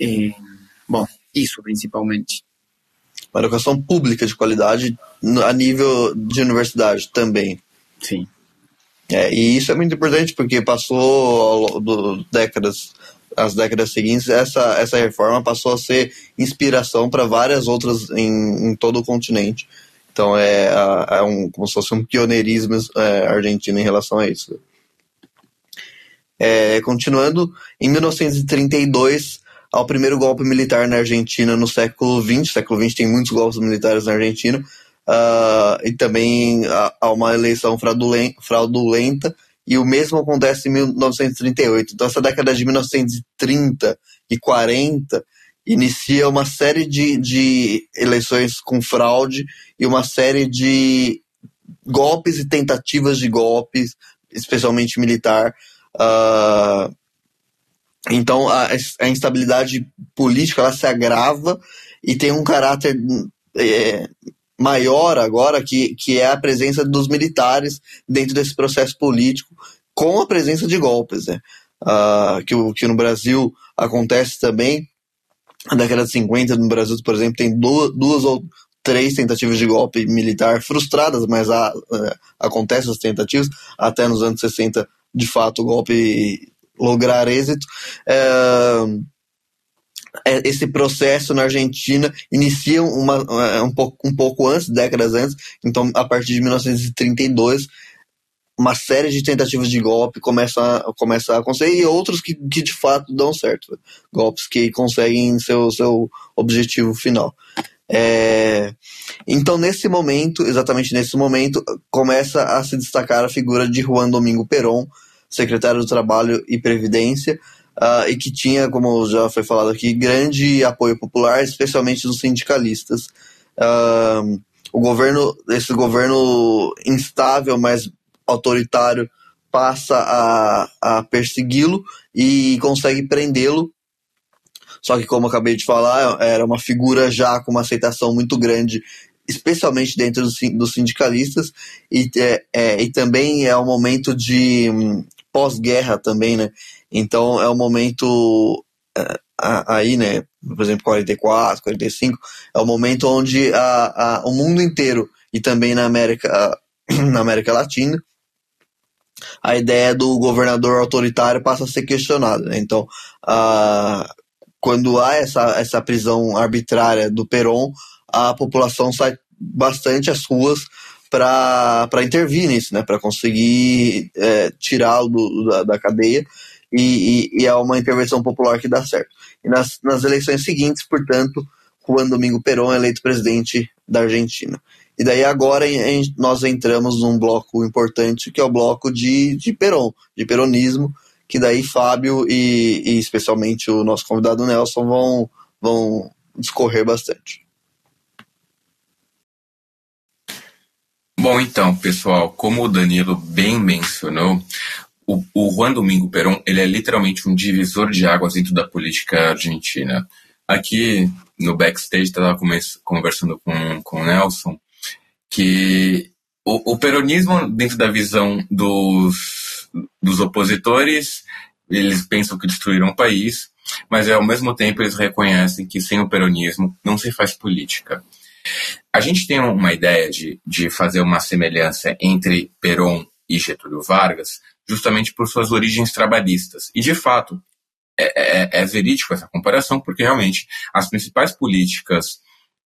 É, bom, isso principalmente. Uma educação pública de qualidade a nível de universidade também. Sim. É, e isso é muito importante porque passou do, décadas, as décadas seguintes, essa, essa reforma passou a ser inspiração para várias outras em, em, todo o continente. Então é, é um, como se fosse um pioneirismo é, argentino em relação a isso. É, continuando, em 1932, ao primeiro golpe militar na Argentina no século XX. século XX tem muitos golpes militares na Argentina uh, e também há uma eleição fraudulenta, e o mesmo acontece em 1938. Então, essa década de 1930 e 40 inicia uma série de, de eleições com fraude e uma série de golpes e tentativas de golpes, especialmente militar. Uh, então, a, a, instabilidade política ela se agrava e tem um caráter é, maior agora, que, que é a presença dos militares dentro desse processo político, com a presença de golpes, né? Uh, que, que no Brasil acontece também. Na década de 50, no Brasil, por exemplo, tem duas, duas ou três tentativas de golpe militar frustradas, mas há, uh, acontecem as tentativas. Até nos anos 60, de fato, o golpe lograr êxito. Uh, esse processo na Argentina inicia uma, é, um, pouco, um pouco antes, décadas antes, então a partir de 1932 uma série de tentativas de golpe começa a, começa a acontecer e outros que, que de fato dão certo. Golpes que conseguem seu, seu objetivo final. É, então, nesse momento, exatamente nesse momento, começa a se destacar a figura de Juan Domingo Perón, secretário do Trabalho e Previdência, uh, e que tinha, como já foi falado aqui, grande apoio popular, especialmente dos sindicalistas. Uh, o governo, esse governo instável, mas autoritário, passa a, a persegui-lo e consegue prendê-lo. Só que, como eu acabei de falar, era uma figura já com uma aceitação muito grande, especialmente dentro dos sindicalistas, e, é, é, e também é um momento de hum, pós-guerra também, né? Então é um momento é, aí, né? Por exemplo, 44, 45, é o momento onde a, a, o mundo inteiro e também na América, (clears throat) na América Latina a ideia do governador autoritário passa a ser questionada. Né? Então, quando há essa, essa prisão arbitrária do Peron, a população sai bastante às ruas para intervir nisso, né? para conseguir é, tirá-lo da, da cadeia. E, e, e, é uma intervenção popular que dá certo. E nas, nas eleições seguintes, portanto, Juan Domingo Perón é eleito presidente da Argentina. E daí agora nós entramos num bloco importante, que é o bloco de, de Peron, de peronismo, que daí Fábio e, e especialmente o nosso convidado Nelson vão, vão discorrer bastante. Bom, então, pessoal, como o Danilo bem mencionou, o, o Juan Domingo Perón ele é literalmente um divisor de águas dentro da política argentina. Aqui no backstage, estava conversando com, com o Nelson, que o, o peronismo, dentro da visão dos, dos opositores, eles pensam que destruíram o país, mas ao mesmo tempo eles reconhecem que sem o peronismo não se faz política. A gente tem uma ideia de, de fazer uma semelhança entre Perón e Getúlio Vargas, justamente por suas origens trabalhistas. E, de fato, é, é, é verídico essa comparação, porque realmente as principais políticas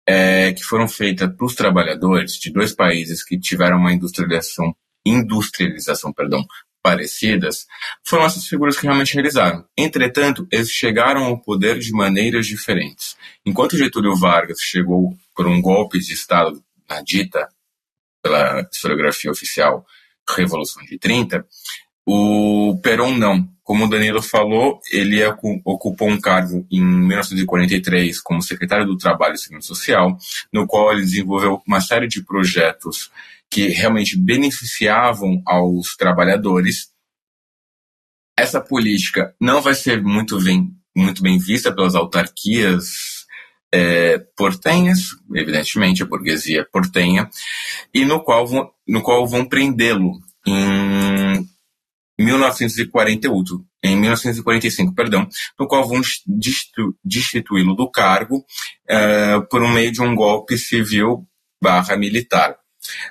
é, que foram feitas para os trabalhadores de dois países que tiveram uma industrialização, industrialização perdão, parecidas, foram essas figuras que realmente realizaram. Entretanto, eles chegaram ao poder de maneiras diferentes. Enquanto Getúlio Vargas chegou por um golpe de Estado na dita, pela historiografia oficial, Revolução de 30, o Perón não. Como o Danilo falou, ele ocupou um cargo em 1943 como secretário do Trabalho e Segurança Social, no qual ele desenvolveu uma série de projetos que realmente beneficiavam aos trabalhadores. Essa política não vai ser muito bem, muito bem vista pelas autarquias é, portenhas, evidentemente a burguesia portenha, e no qual vão, no qual vão prendê-lo em 1948, em 1945, perdão, no qual vão destituí-lo do cargo uh, por meio de um golpe civil barra militar.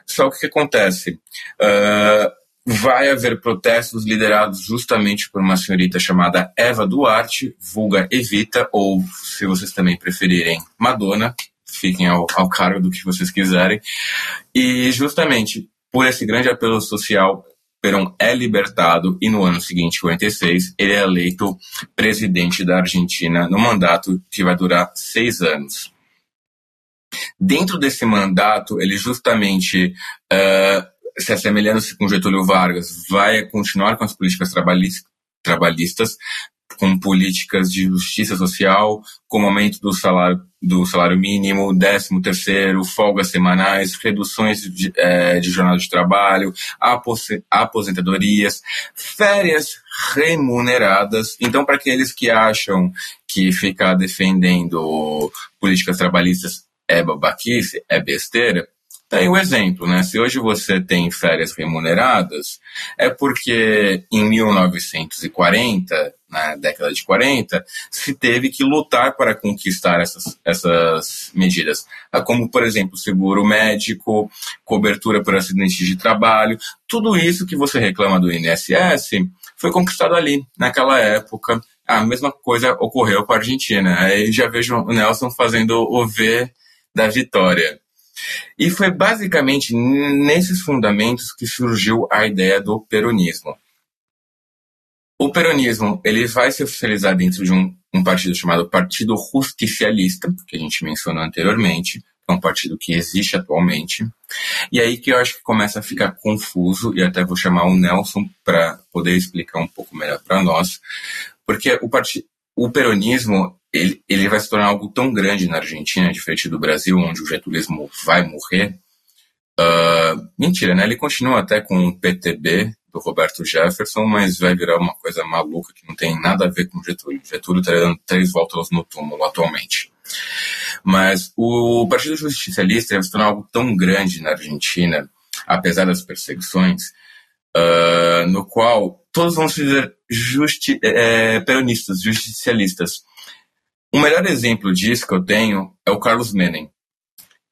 Só que o que acontece? Uh, vai haver protestos liderados justamente por uma senhorita chamada Eva Duarte, vulga Evita, ou se vocês também preferirem, Madonna, fiquem ao, ao cargo do que vocês quiserem. E justamente por esse grande apelo social, Perón é libertado e no ano seguinte, 46, ele é eleito presidente da Argentina no mandato que vai durar seis anos. Dentro desse mandato, ele justamente, uh, se assemelhando-se com Getúlio Vargas, vai continuar com as políticas trabalhistas, com políticas de justiça social, com aumento do salário, do salário mínimo, décimo terceiro, folgas semanais, reduções de, é, de jornada de trabalho, aposentadorias, férias remuneradas. Então, para aqueles que acham que ficar defendendo políticas trabalhistas é babaquice, é besteira, tem o exemplo, né? Se hoje você tem férias remuneradas, é porque em 1940, na década de 40, se teve que lutar para conquistar essas, essas medidas. Ah, como, por exemplo, seguro médico, cobertura por acidentes de trabalho, tudo isso que você reclama do INSS foi conquistado ali, naquela época. A mesma coisa ocorreu com a Argentina. Aí já vejo o Nelson fazendo o V da vitória. E foi basicamente nesses fundamentos que surgiu a ideia do peronismo. O peronismo ele vai se oficializar dentro de um, um partido chamado Partido Justicialista, que a gente mencionou anteriormente, é um partido que existe atualmente. E aí que eu acho que começa a ficar confuso, e até vou chamar o Nelson para poder explicar um pouco melhor para nós, porque o, o peronismo ele, ele vai se tornar algo tão grande na Argentina, diferente do Brasil, onde o getulismo vai morrer, Uh, mentira, né? Ele continua até com o PTB do Roberto Jefferson, mas vai virar uma coisa maluca que não tem nada a ver com Getúlio. Getúlio está dando três voltas no túmulo atualmente. Mas o Partido Justicialista se tornou algo tão grande na Argentina, apesar das perseguições, uh, no qual todos vão se dizer justi é, peronistas, justicialistas. O melhor exemplo disso que eu tenho é o Carlos Menem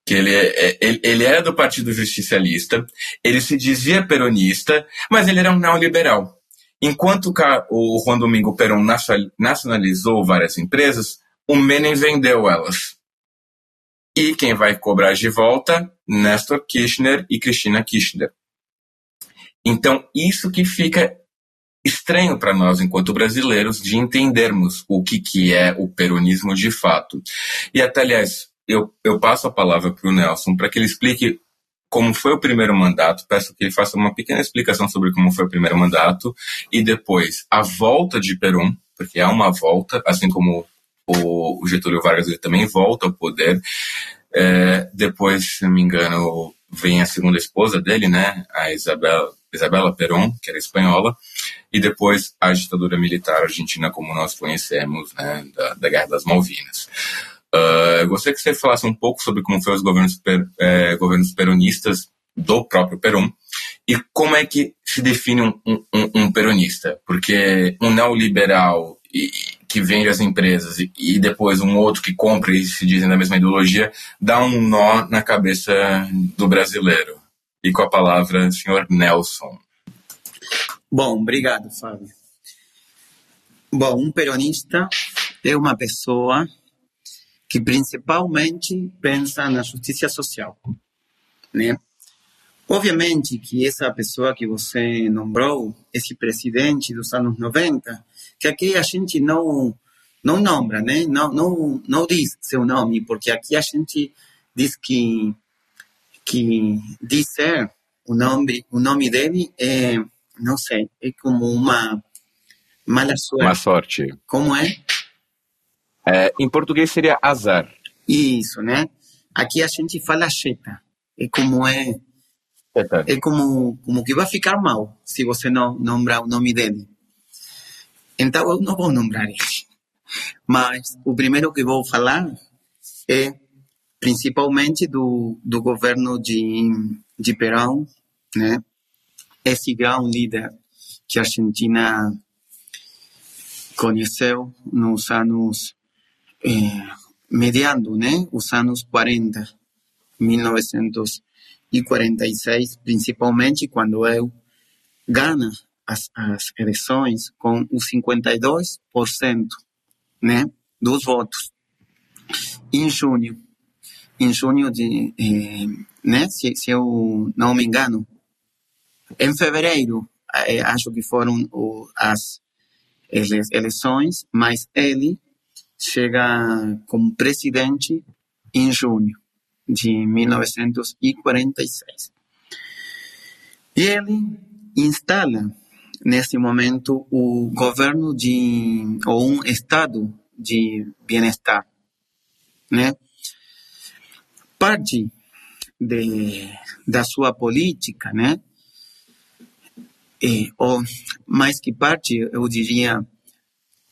que ele, é, é, ele, ele era do Partido Justicialista, ele se dizia peronista, mas ele era um neoliberal. Enquanto o Juan Domingo Perón nacionalizou várias empresas, o Menem vendeu elas. E quem vai cobrar de volta? Néstor Kirchner e Cristina Kirchner. Então, isso que fica estranho para nós, enquanto brasileiros, de entendermos o que, que é o peronismo de fato. E até, aliás, eu, eu passo a palavra para o Nelson para que ele explique como foi o primeiro mandato. Peço que ele faça uma pequena explicação sobre como foi o primeiro mandato e depois a volta de Perón, porque há uma volta, assim como o, Getúlio Vargas ele também volta ao poder. É, depois, se não me engano, vem a segunda esposa dele, né, a Isabela, Isabela Perón, que era espanhola, e depois a ditadura militar argentina como nós conhecemos, né, da, da Guerra das Malvinas. Uh, eu gostaria que você falasse um pouco sobre como foram os governos, per, é, governos peronistas do próprio Perón e como é que se define um, um, um peronista. Porque um neoliberal e, que vende as empresas e, e, depois um outro que compra e se dizem da mesma ideologia dá um nó na cabeça do brasileiro. E com a palavra, senhor Nelson. Bom, obrigado, Fábio. Bom, um peronista é uma pessoa que principalmente pensa na justiça social, né? Obviamente que essa pessoa que você nombrou, esse presidente dos anos 90, que aqui a gente não não nombra, né? Não não não diz seu nome, porque aqui a gente diz que que dizer o nome o nome dele é não sei, é como uma mala sorte. Uma sorte. Como é? É, em português seria azar. Isso, né? Aqui a gente fala cheta. É como é. É como, como que vai ficar mal se você não nombrar o nome dele. Então eu não vou nombrar ele. Mas o primeiro que vou falar é principalmente do, do governo de, de Perón, né? Esse grande líder que a Argentina conheceu nos anos eh, mediando né, os anos 40, 1946, principalmente quando eu gana as, as eleições com os 52% né, dos votos. Em junho, em junho de, eh, né, se, se eu não me engano, em fevereiro, eh, acho que foram as eleições, mas ele chega como presidente em junho de 1946. E ele instala, nesse momento, o governo de, ou um estado de bem-estar, né? Parte de, da sua política, né? Ou mais que parte, eu diria,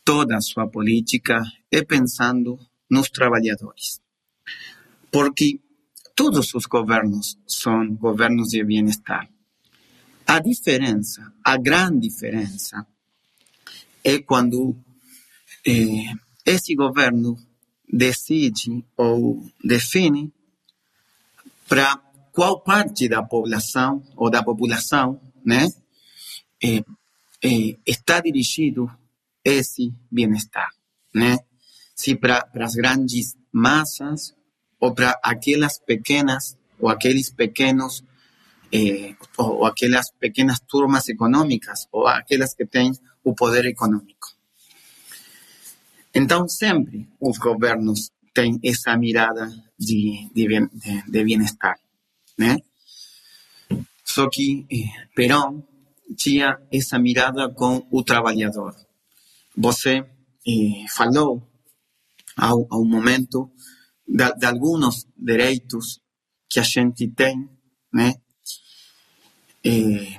toda a sua política é pensando nos trabalhadores. Porque todos os governos são governos de bem-estar. A diferença, a grande diferença, é quando eh, esse governo decide ou define para qual parte da população ou da população, né, eh, eh, está dirigido esse bem-estar, né? Se para as grandes massas ou para aquelas pequenas ou aqueles pequenos eh, aquelas pequenas turmas econômicas ou aquelas que têm o poder econômico. Então, sempre os governos têm essa mirada de, de, de? Só que eh, Perón tinha essa mirada com o trabalhador. Você eh, falou há, um momento de, de, alguns direitos que a gente tem né? É,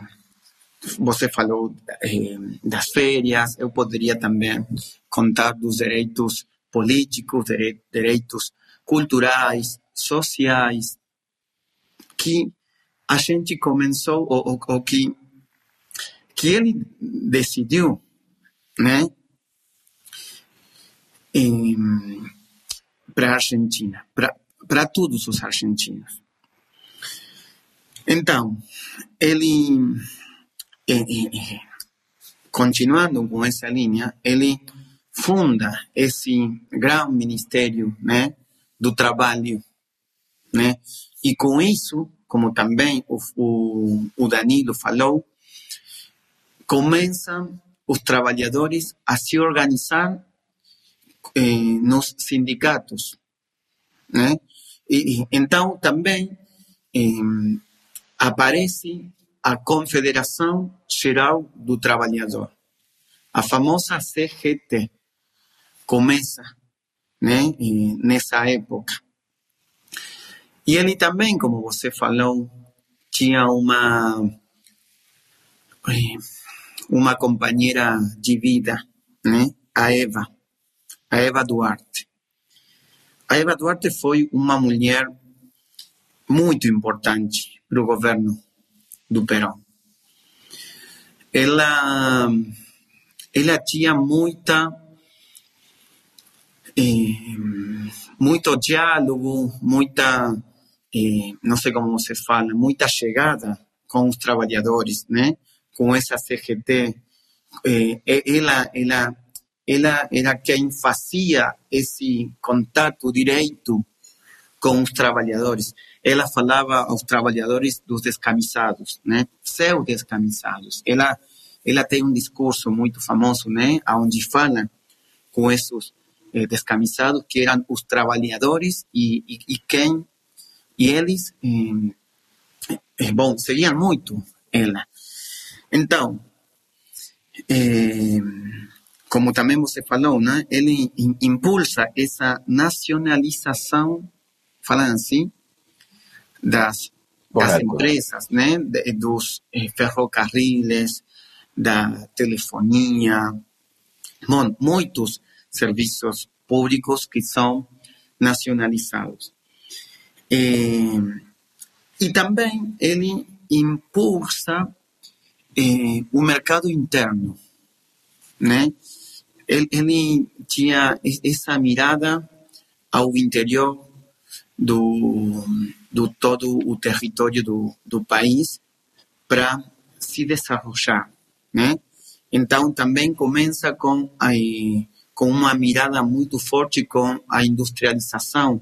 você falou é, das férias, eu poderia também contar dos direitos políticos, direitos culturais, sociais, que a gente começou, ou, ou, ou que, que ele decidiu, né, para a Argentina, para todos os argentinos. Então, ele, continuando com essa linha, ele funda esse grande ministério né, do trabalho. Né? E com isso, como também o, o, o Danilo falou, começam os trabalhadores a se organizar eh, nos sindicatos. Né? E, então, também eh, aparece a Confederação Geral do Trabalhador, a famosa CGT, começa né, nessa época. E ele também, como você falou, tinha uma uma companheira de vida, né, a Eva, a Eva Duarte. A Eva Duarte foi uma mulher muito importante para o governo do Perón. Ela, ela tinha muita eh, muito diálogo, muita, eh, não sei como se fala, muita chegada com os trabalhadores, né? Com essa CGT. Eh, ela, ela, ela era quem fazia esse contato direito com os trabalhadores. Ela falava aos trabalhadores dos descamisados, né? Seu descamisados. Ela, ela tem um discurso muito famoso, né? Onde fala com esses eh, descamisados, que eram os trabalhadores e, e, e quem, e eles, eh, eh, bom, seguiam muito ela. Então, eh, como também você falou, né, ele impulsa essa nacionalização, falando assim, das, das empresas, né, dos eh, ferrocarriles, da telefonia, bom, muitos serviços públicos que são nacionalizados. Eh, e também ele impulsa eh, o mercado interno, né? Ele, ele, tinha essa mirada ao interior do, do todo o território do, do país para se desenvolver, né? Então também começa com a com uma mirada muito forte com a industrialização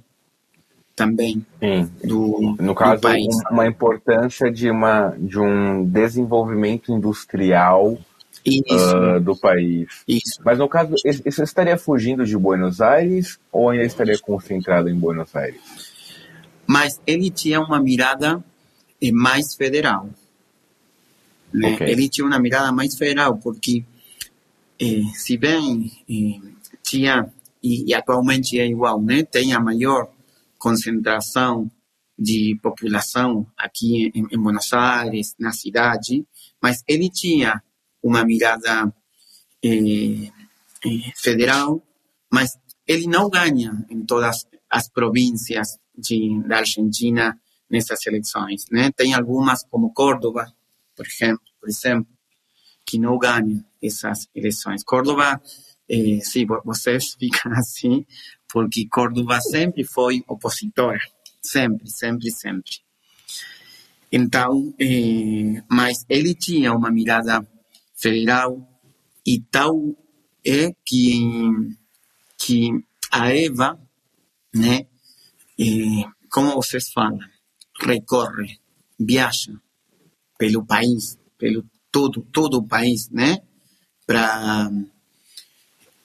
também Sim. do no caso do país. uma importância de uma de um desenvolvimento industrial uh, do país. Isso. Mas no caso, isso estaria fugindo de Buenos Aires ou ainda estaria concentrado em Buenos Aires? Mas ele tinha uma mirada eh, mais federal. Né? Okay. Ele tinha uma mirada mais federal porque eh, se bem eh, tinha, e, e, atualmente é igual, né? tem a maior concentração de população aqui em, em, Buenos Aires, na cidade, mas ele tinha uma mirada eh, federal, mas ele não ganha em todas as províncias de, da Argentina nessas eleições. Né? Tem algumas, como Córdoba, por exemplo, por exemplo que não ganha essas eleições. Córdoba, eh, sim, vocês (laughs) ficam assim, porque Córdoba sempre foi opositora, sempre, sempre, sempre. Então, eh, mas ele tinha uma mirada federal e tal é que, que a Eva, né, eh, como vocês falam, recorre, viaja pelo país, pelo todo todo o país, né? Para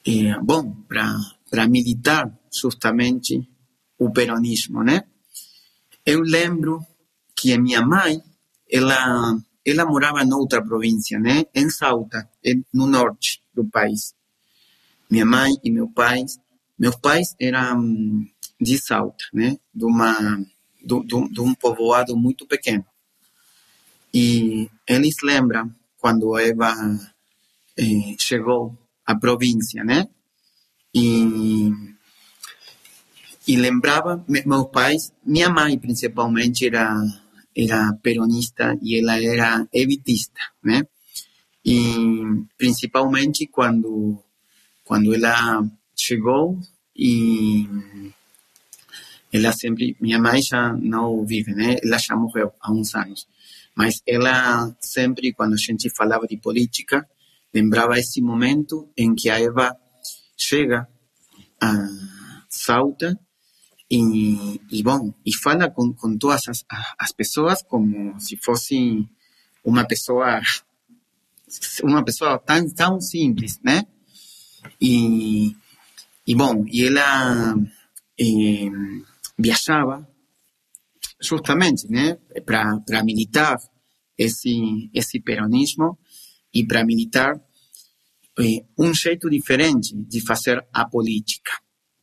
é, bom, para militar justamente o peronismo, né? Eu lembro que a minha mãe, ela ela morava em outra província, né? Em Salta, no norte do país. Minha mãe e meu pai, meus pais eram de Salta, né? De uma de, de um povoado muito pequeno, E eles lembram quando Eva eh, chegou à província, né? E, e lembrava, meus pais, minha mãe principalmente era, era peronista e ela era evitista, né? E principalmente quando, quando ela chegou e ela sempre, minha mãe já não vive, né? Ela já morreu há uns anos. Mas ela sempre, quando a gente falava de política, lembrava esse momento em que a Eva chega a Salta e, e bom, e fala com, com todas as, as pessoas como se fosse uma pessoa uma pessoa tão, tão simples, né? E, e bom, e ela eh, viajava justamente, né, para militar esse esse peronismo e para militar eh, um jeito diferente de fazer a política,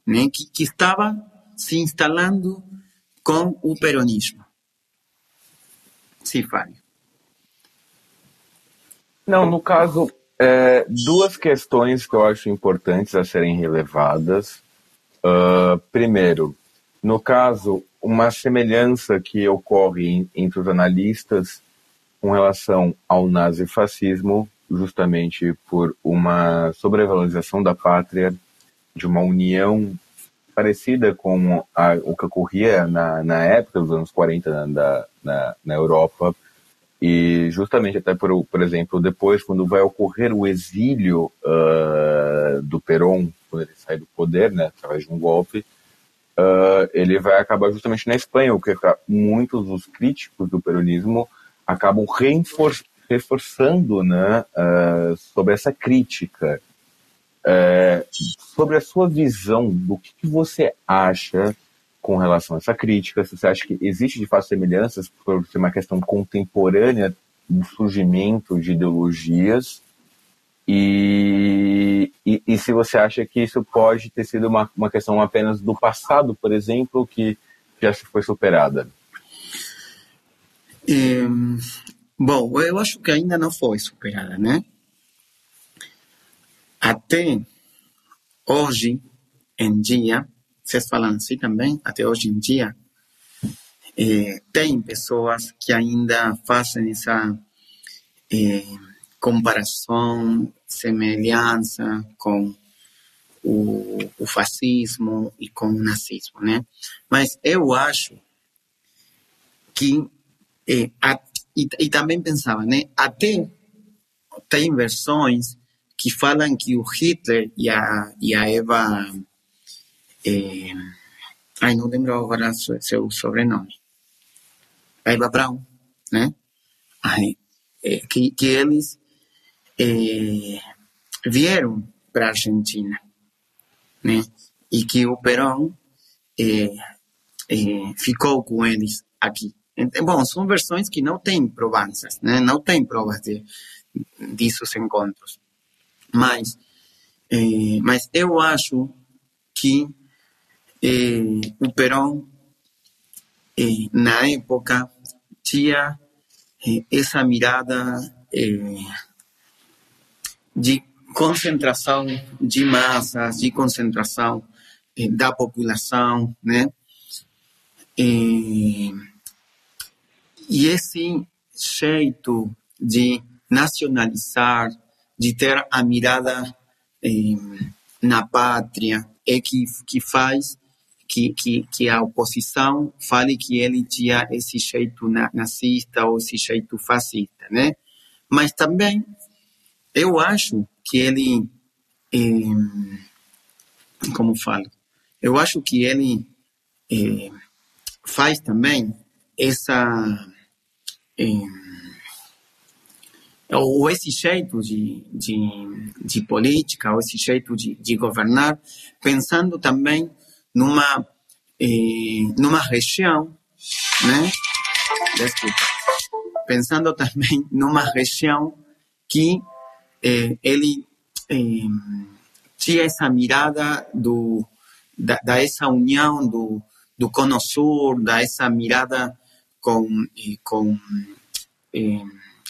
né, que, que estava se instalando com o peronismo. Sim, Fábio. Não, no caso, é, duas questões que eu acho importantes a serem relevadas. Uh, primeiro, no caso, uma semelhança que ocorre entre os analistas com relação ao nazifascismo, justamente por uma sobrevalorização da pátria, de uma união parecida com a, o que ocorria na, na época dos anos 40 na, na, na Europa, e justamente até por, por exemplo, depois, quando vai ocorrer o exílio uh, do Perón, quando ele sai do poder, né, através de um golpe, uh, ele vai acabar justamente na Espanha, o que muitos dos críticos do peronismo acabam reforçando né, uh, sobre essa crítica. Sobre a sua visão do que, que você acha com relação a essa crítica, se você acha que existe de fato semelhanças por ser uma questão contemporânea do surgimento de ideologias, e, e, e, se você acha que isso pode ter sido uma, uma questão apenas do passado, por exemplo, que já se foi superada. É, bom, eu acho que ainda não foi superada, né? Até hoje em dia, vocês falam assim também, até hoje em dia, é, tem pessoas que ainda fazem essa é, comparação, semelhança com o, o, fascismo e com o nazismo, né? Mas eu acho que é, a, e, e, também pensava, né? Até tem versões que falam que o Hitler e a, e a Eva é, ai, não lembro agora seu sobrenome. Eva Brown, né? Ai, é, que, que eles é, vieram para a Argentina, né? E que o Perón é, é, ficou com eles aqui. Bom, são versões que não têm provanças, né? Não tem provas de, desses encontros. Mas, é, mas eu acho que eh, o Perón, eh, na época, tinha eh, essa mirada eh, de concentração de massas, de concentração eh, da população, né? E esse jeito de nacionalizar, de ter a mirada eh, na pátria, é que, que faz que, que, que a oposição fale que ele tinha esse jeito nazista ou esse jeito fascista, né? Mas também eu acho que ele, eh, como falo, eu acho que ele eh, faz também essa eh, ou esse jeito de, de, de política, ou esse jeito de, de governar, pensando também numa, eh, numa região, né? Desculpa. Pensando também (laughs) numa região que eh, ele eh, tinha essa mirada do, da, da, essa união do, do Cono Sur, da essa mirada com, com eh,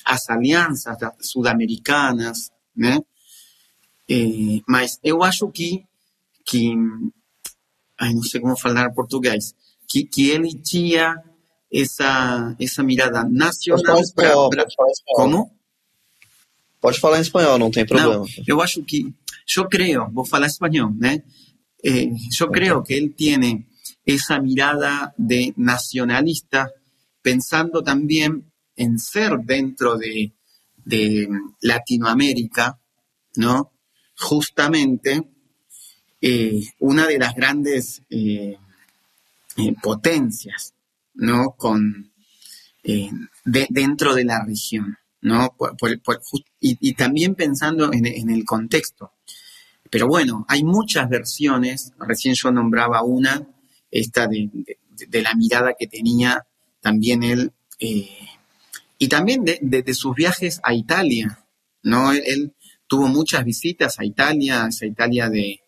as alianças sudamericanas, né? Eh, mas eu acho que, que ai, não sei como falar português, que, que ele tinha essa, essa mirada nacional. Espanhol, pra, pra, como? Pode falar em espanhol, não tem problema. Não, eu acho que, eu creio, vou falar espanhol, né? Eh, eu creio que ele tem essa mirada de nacionalista, pensando também en ser dentro de, de Latinoamérica, ¿no? Justamente eh, una de las grandes eh, eh, potencias, ¿no? Con, de, dentro de la región, ¿no? y, también pensando en, en, el contexto. Pero bueno, hay muchas versiones, recién yo nombraba una, esta de, de, la mirada que tenía también él y también de, sus viajes a Italia, ¿no? Él, tuvo muchas visitas a Italia, a esa Italia de,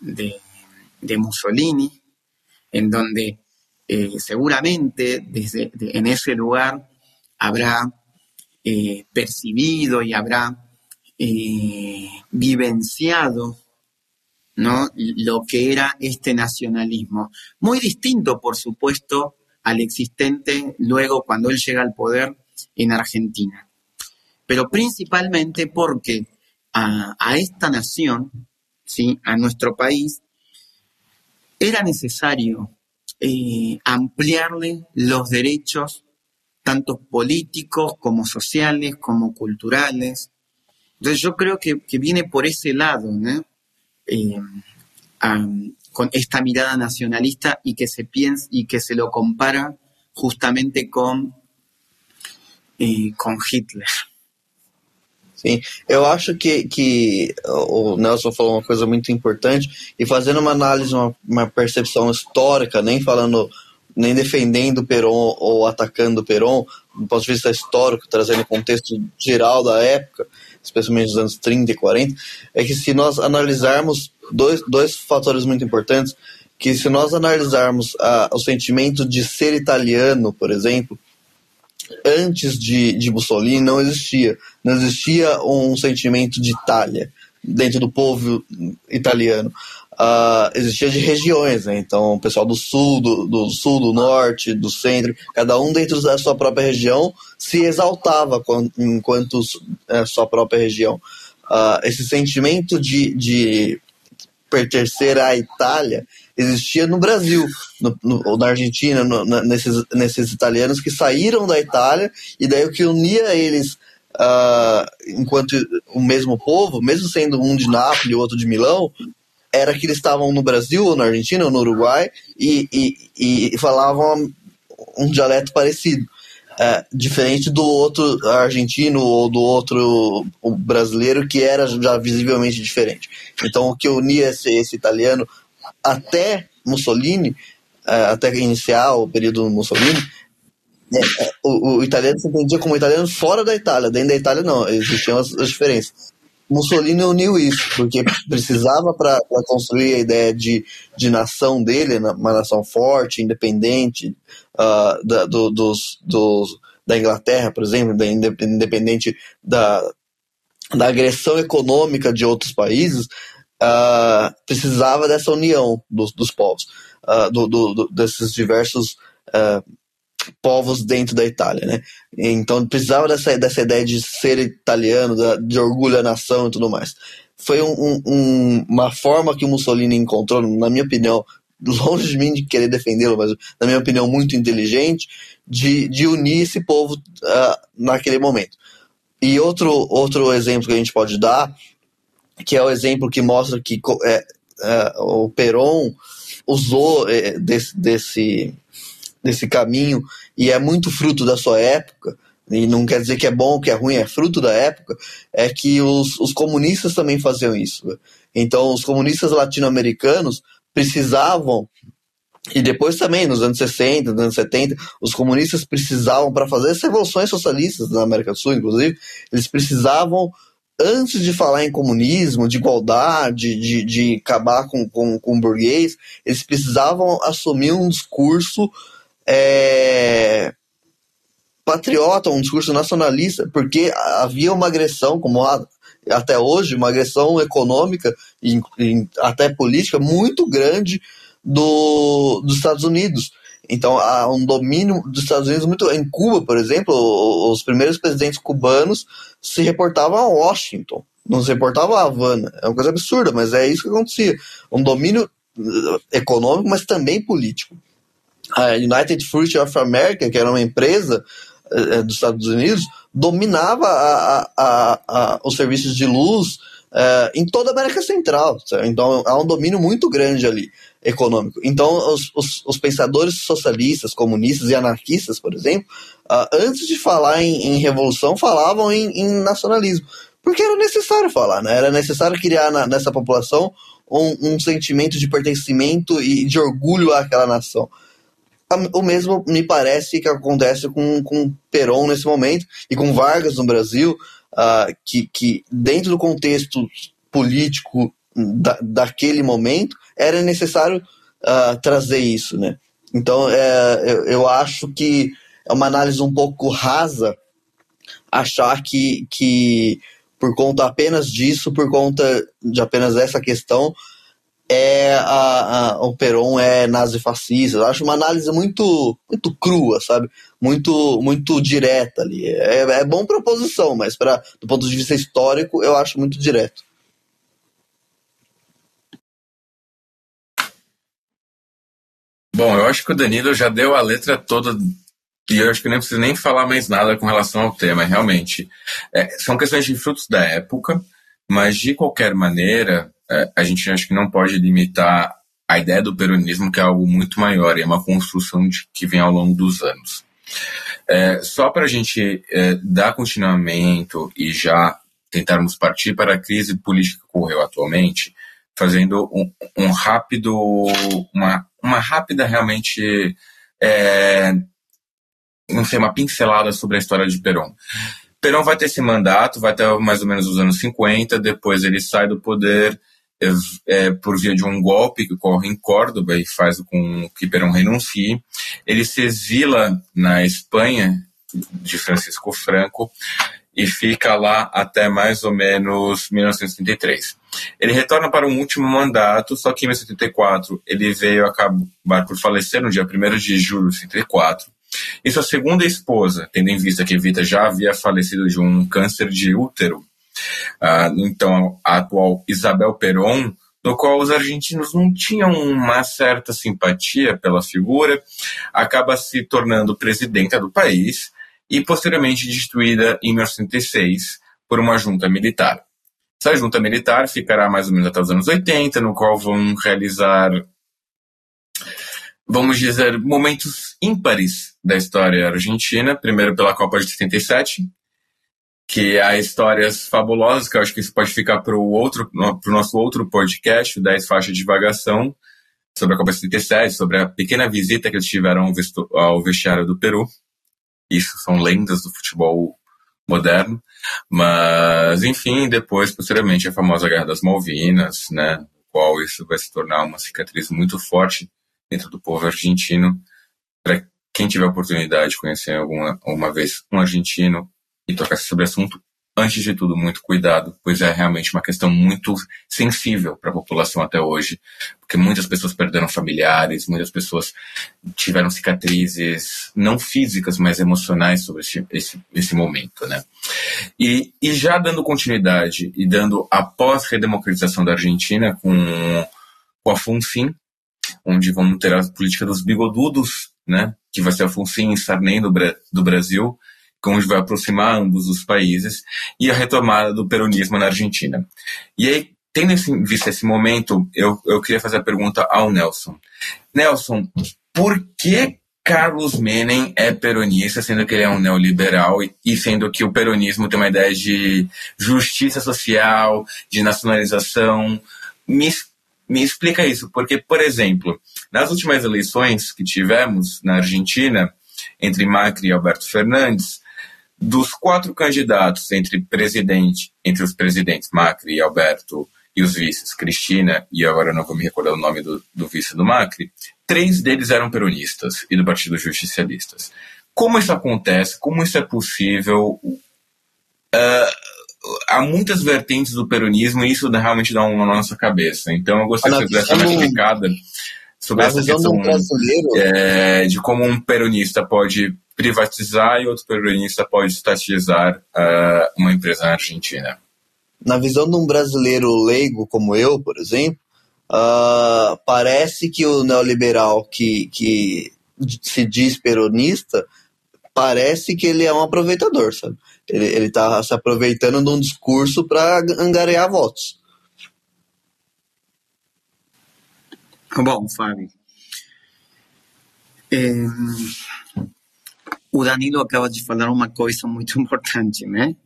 de, Mussolini, en donde eh, seguramente desde en ese lugar habrá eh, percibido y habrá eh, vivenciado ¿no? lo que era este nacionalismo. Muy distinto, por supuesto, al existente luego cuando él llega al poder en Argentina. Pero principalmente porque a, esta nación, ¿sí? a nuestro país, era necesario eh, ampliarle los derechos, tanto políticos como sociales, como culturales. Entonces yo creo que, viene por ese lado, eh, con esta mirada nacionalista y que se piensa y que se lo compara justamente con e com Hitler. Sim, eu acho que, que o Nelson falou uma coisa muito importante e fazendo uma análise, uma, uma percepção histórica, nem falando, nem defendendo Peron ou atacando Peron, do ponto de vista histórico, trazendo o contexto geral da época, especialmente dos anos 30 e 40, é que se nós analisarmos dois, dois fatores muito importantes, que se nós analisarmos a, o sentimento de ser italiano, por exemplo, antes de, de Mussolini não existia. Não existia um sentimento de Itália dentro do povo italiano. Uh, existia de regiões, né? então o pessoal do sul, do, do, sul, do norte, do centro, cada um dentro da sua própria região se exaltava enquanto é, sua própria região. Uh, esse sentimento de, de pertencer à Itália existia no Brasil, no, no, na Argentina, no, na, nesses, nesses italianos que saíram da Itália, e daí o que unia eles uh, enquanto o mesmo povo, mesmo sendo um de Nápoles e outro de Milão, era que eles estavam no Brasil, ou na Argentina, ou no Uruguai, e, e, e falavam um dialeto parecido. É, diferente do outro argentino ou do outro brasileiro que era já visivelmente diferente. Então o que unia esse, esse italiano até Mussolini, é, até iniciar o período Mussolini, é, é, o, o, italiano se entendia como italiano fora da Itália, dentro da Itália não, existiam as, as diferenças. Mussolini uniu isso, porque precisava para construir a ideia de, de nação dele, uma nação forte, independente uh, da, do, dos, dos, da Inglaterra, por exemplo, da, independente da, da agressão econômica de outros países, uh, precisava dessa união dos, dos povos, uh, do, do, desses diversos uh, povos dentro da Itália, né? Então precisava dessa, dessa ideia de ser italiano, de orgulho à nação e tudo mais. Foi um, um, uma forma que o Mussolini encontrou, na minha opinião, (laughs) longe de mim de querer defendê-lo, mas na minha opinião muito inteligente, de, de unir esse povo uh, naquele momento. E outro, outro exemplo que a gente pode dar que é o exemplo que mostra que é, é, o Peron usou é, desse, desse, desse caminho e é muito fruto da sua época, e não quer dizer que é bom ou que é ruim, é fruto da época, é que os, os comunistas também faziam isso. Então, os comunistas latino-americanos precisavam, e depois também, nos anos 60, nos anos 70, os comunistas precisavam, para fazer as revoluções socialistas na América do Sul, inclusive, eles precisavam antes de falar em comunismo, de igualdade, de, de acabar com, com, com o burguês, eles precisavam assumir um discurso é, patriota, um discurso nacionalista, porque havia uma agressão, como até hoje, uma agressão econômica e até política muito grande do, dos Estados Unidos. Então há um domínio dos Estados Unidos muito. Em Cuba, por exemplo, os primeiros presidentes cubanos se reportavam a Washington, não se reportavam a Havana. É uma coisa absurda, mas é isso que acontecia. Um domínio eh, econômico, mas também político. A United Fruit of America, que era uma empresa eh, dos Estados Unidos, dominava a, a, a, os serviços de luz em toda a América Central. Certo? Então há um domínio muito grande ali econômico. Então os, os, os pensadores socialistas, comunistas e anarquistas, por exemplo, uh, antes de falar em, em revolução, falavam em, em, nacionalismo. Porque era necessário falar, né? era necessário criar na, nessa população um, um sentimento de pertencimento e de orgulho àquela nação o mesmo me parece que acontece com, com Peron nesse momento e com Vargas no Brasil, uh, que, que dentro do contexto político da, daquele momento era necessário uh, trazer isso, né? Então é, eu, eu acho que é uma análise um pouco rasa achar que, que por conta apenas disso, por conta de apenas essa questão, é a, a, o Peron é nazifascista. Eu acho uma análise muito muito crua, sabe? Muito muito direta ali. É, é bom para oposição, mas para do ponto de vista histórico eu acho muito direto. Bom, eu acho que o Danilo já deu a letra toda e eu acho que nem preciso nem falar mais nada com relação ao tema, realmente. É, são questões de frutos da época, mas de qualquer maneira, é, a gente acho que não pode limitar a ideia do peronismo, que é algo muito maior, e é uma construção de, que vem ao longo dos anos. É, só para a gente é, dar continuamento e já tentarmos partir para a crise política que ocorreu atualmente, fazendo um, um rápido, uma, uma rápida realmente, é, não sei, uma pincelada sobre a história de Perón. Perón vai ter esse mandato, vai até mais ou menos os anos 50, depois ele sai do poder é, por via de um golpe que ocorre em Córdoba e faz com que Perón renuncie. Ele se exila na Espanha, de Francisco Franco, e fica lá até mais ou menos 1933. Ele retorna para um último mandato, só que em 1974 ele veio acabar por falecer no dia 1 de julho de 1974. E sua segunda esposa, tendo em vista que Evita já havia falecido de um câncer de útero, Uh, então, a atual Isabel Perón, no qual os argentinos não tinham uma certa simpatia pela figura, acaba se tornando presidenta do país e posteriormente destituída em 1906 por uma junta militar. Essa junta militar ficará mais ou menos até os anos 80, no qual vão realizar, vamos dizer, momentos ímpares da história argentina, primeiro pela Copa de 77, que há histórias fabulosas, que eu acho que isso pode ficar para o outro, pro nosso outro podcast, 10 faixas de divagação, sobre a Copa 77, sobre a pequena visita que eles tiveram ao vestiário do Peru. Isso são lendas do futebol moderno. Mas, enfim, depois, posteriormente, a famosa Guerra das Malvinas, né, qual isso vai se tornar uma cicatriz muito forte dentro do povo argentino. Para quem tiver oportunidade de conhecer alguma, alguma vez um argentino, e tocar sobre assunto, antes de tudo, muito cuidado, pois é realmente uma questão muito sensível para a população até hoje, porque muitas pessoas perderam familiares, muitas pessoas tiveram cicatrizes, não físicas, mas emocionais sobre esse, esse, esse momento, né? E, e já dando continuidade e dando a pós-redemocratização da Argentina com, com a onde vamos ter a política dos bigodudos, né? Que vai ser a FUNFIN e Sarney do, do Brasil, onde vai aproximar ambos os países, e a retomada do peronismo na Argentina. E aí, tendo esse, esse momento, eu, eu queria fazer a pergunta ao Nelson. Nelson, por que Carlos Menem é peronista, sendo que ele é um neoliberal e sendo que o peronismo tem uma ideia de justiça social, de nacionalização? Me, me explica isso, porque, por exemplo, nas últimas eleições que tivemos na Argentina, entre Macri e Alberto Fernandes, dos quatro candidatos entre presidente, entre os presidentes Macri e Alberto e os vices Cristina, e agora não vou me recordar o nome do, do vice do Macri, três deles eram peronistas e do Partido Justicialistas. como isso acontece, como isso é possível. Uh, há muitas vertentes do peronismo e isso realmente dá uma na nossa cabeça. Então eu gostaria que você desse uma explicada sobre essa questão é, de como um peronista pode privatizar e outro peronista pode estatizar uh, uma empresa na Argentina. Na visão de um brasileiro leigo como eu, por exemplo, uh, parece que o neoliberal que, que se diz peronista parece que ele é um aproveitador, sabe? Ele, ele tá se aproveitando de um discurso para angariar votos. Bom, Fábio, é, o Danilo acaba de falar uma coisa muito (laughs) importante, né?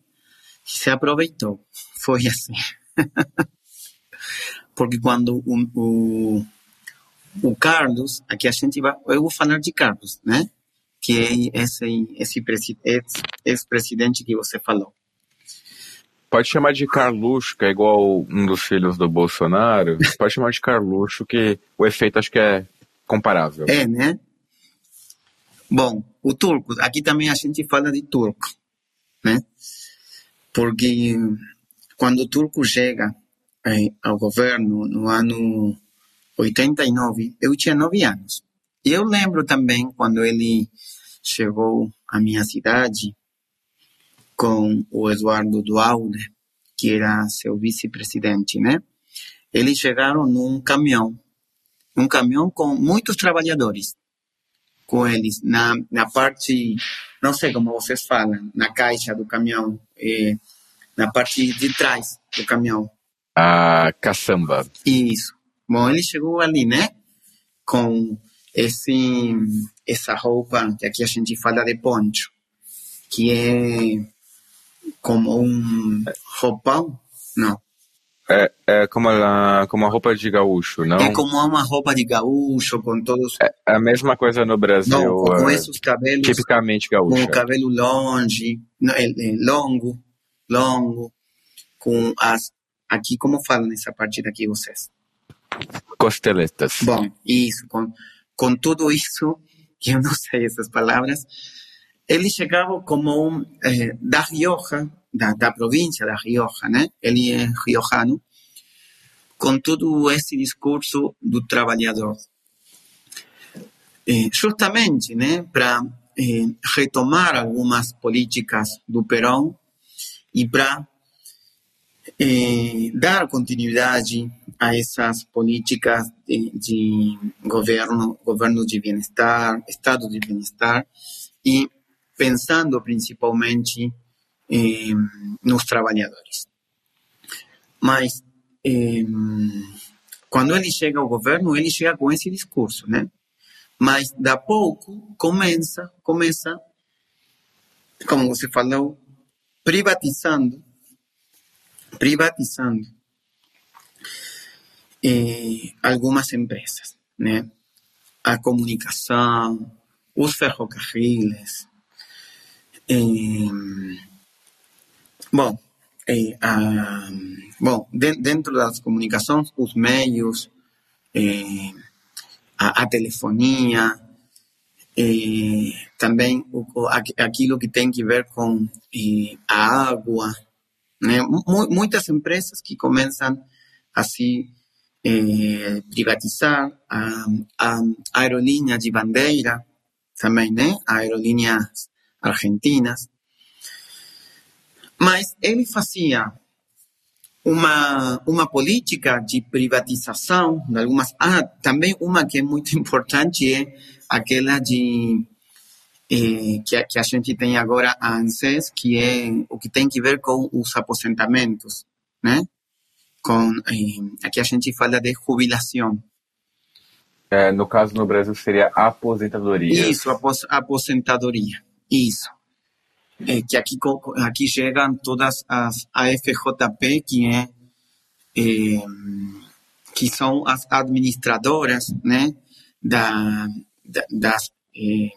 Se aproveitou, foi assim. (laughs) Porque quando o, o, o Carlos, aqui a gente vai, eu vou falar de Carlos, né? que é esse, esse ex-presidente que você falou. Pode chamar de Carluxo, que é igual um dos filhos do Bolsonaro. Pode chamar de Carluxo, que o efeito acho que é comparável. É, né? Bom, o turco, aqui também a gente fala de turco, né? Porque quando o turco chega eh, ao governo no ano 89, eu tinha nove anos. E eu lembro também quando ele chegou à minha cidade com o Eduardo Dualde, que era seu vice-presidente, né? Eles chegaram num caminhão, um caminhão com muitos trabalhadores, com eles na, na parte, não sei como vocês falam, na caixa do caminhão, eh, na parte de trás do caminhão. A caçamba. Isso. Bom, ele chegou ali, né? Com esse, essa roupa que aqui a gente fala de poncho, que é como um roupão, não. É, é como, a, como a roupa de gaúcho, não? É como uma roupa de gaúcho, com todos... É a mesma coisa no Brasil. Não, com, é, esses cabelos... Tipicamente gaúcho. Com o cabelo longe, é, é, longo, longo, com as... Aqui, como falam nessa parte daqui vocês? Costeletas. Bom, isso, com com tudo isso, (laughs) que eu não sei essas palavras, ele chegava como um, eh, da Rioja, da, da província da Rioja, né? Ele é riojano, com todo esse discurso do trabalhador. Eh, justamente, né, para eh, retomar algumas políticas do Perón e para eh, dar continuidade a essas políticas de, de, governo, de bem-estar, estado de bem-estar, pensando principalmente eh, nos trabalhadores. Mas eh, quando ele chega ao governo, ele chega com esse discurso, né? Mas da pouco começa, começa, como você falou, privatizando privatizando eh, algumas empresas, né? A comunicação, os ferrocarriles. Eh, bom, eh, a, bom, de, dentro das comunicações, os meios, eh, a, a, telefonia, eh, também o, aquilo que tem que ver com eh, a água, né? Muitas empresas que começam a se eh, privatizar, a, a, aerolínea de bandeira também, né? aerolíneas argentinas. Mas ele fazia uma, uma política de privatização de algumas. Ah, também uma que é muito (laughs) importante é aquela de eh, que, a, que, a, gente tem agora a ANSES, que é o que tem que ver com os aposentamentos, né? Com, eh, aqui a gente fala de jubilação. É, no caso, no Brasil, seria aposentadoria. Isso, apos, aposentadoria. Isso. É, que aqui, aqui chegam todas as AFJP, que é, é que são as administradoras, né, da, da das é,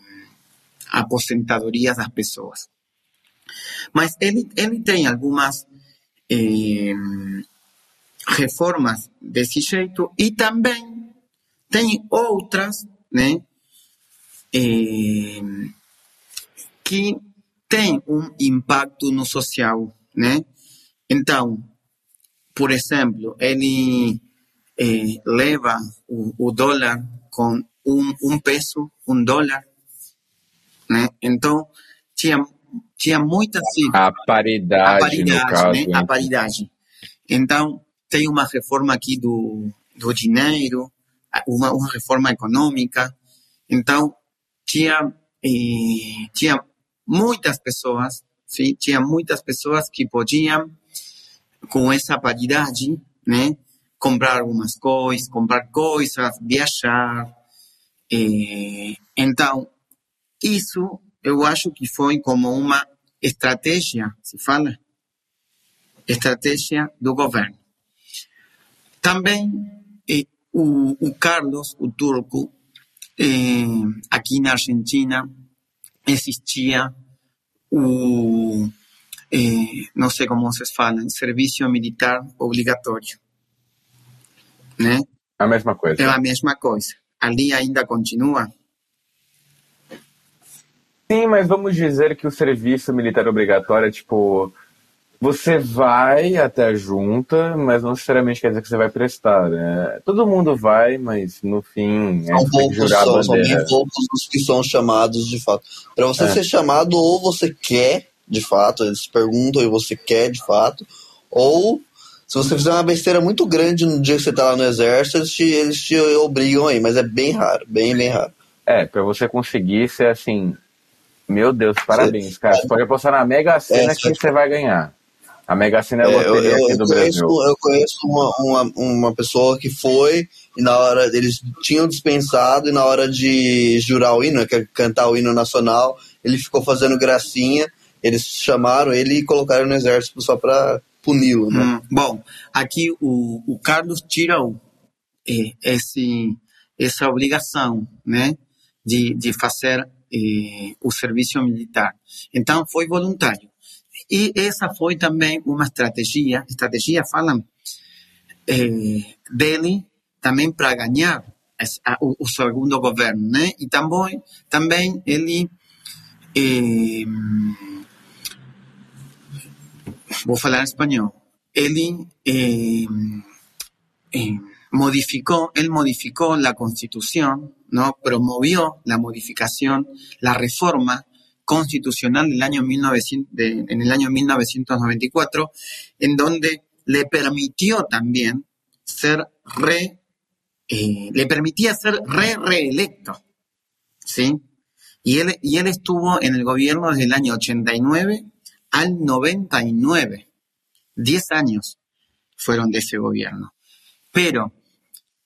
aposentadorias das pessoas. Mas ele, ele tem algumas eh, reformas desse jeito e também tem outras, né? Eh, que tem um impacto no social, né? Então, por exemplo, ele eh, leva o, o, dólar com um, um peso, um dólar, né? Então, tinha, tinha muita... Assim, a paridade, a paridade, no caso. Né? A paridade. Então, tem uma reforma aqui do, do dinheiro, uma, uma reforma econômica. Então, tinha, eh, tinha muitas pessoas, sim, tinha muitas pessoas que podiam, com essa paridade, né, comprar algumas coisas, comprar coisas, viajar. Eh, então, isso eu acho que foi como uma estratégia, se fala, estratégia do governo. Também eh, o, o, Carlos, o turco, eh, aqui na Argentina, existia o, eh, não sei como vocês falam, serviço militar obrigatório. Né? A mesma coisa. É a mesma coisa. Ali ainda continua. Sim, mas vamos dizer que o serviço militar obrigatório é tipo. Você vai até a junta, mas não necessariamente quer dizer que você vai prestar. Né? Todo mundo vai, mas no fim. São é, poucos, são, são bem poucos os que são chamados de fato. Para você é. ser chamado, ou você quer de fato, eles perguntam e você quer de fato, ou se você fizer uma besteira muito grande no dia que você tá lá no exército, eles te, eles te obrigam aí, mas é bem raro, bem, bem raro. É, pra você conseguir ser assim, meu Deus, parabéns, cara. Você pode apostar na Mega Sena é, que você vai ganhar. A Mega Sena é a é, loteria eu, eu, aqui do conheço, Brasil. Eu conheço uma, uma, uma pessoa que foi e na hora eles tinham dispensado e na hora de jurar o hino, que é cantar o hino nacional, ele ficou fazendo gracinha eles chamaram ele e colocaram no exército só para puni-lo. Né? Hum, bom, aqui o, o Carlos tirou eh, esse, essa obrigação né, de, de fazer eh, o serviço militar. Então, foi voluntário. E essa foi também uma estratégia, estratégia falam, eh, dele também para ganhar o, o, segundo governo, né? E também, também ele eh, vou falar eh, eh, modificó, él modificó la constitución, ¿no? promovió la modificación, la reforma constitucional del año 1900, de, en el año 1994, en donde le permitió también ser re, eh, le permitía ser re reelecto, ¿sí? Y él, y él estuvo en el gobierno desde el año 89 al 99. Diez años fueron de ese gobierno. Pero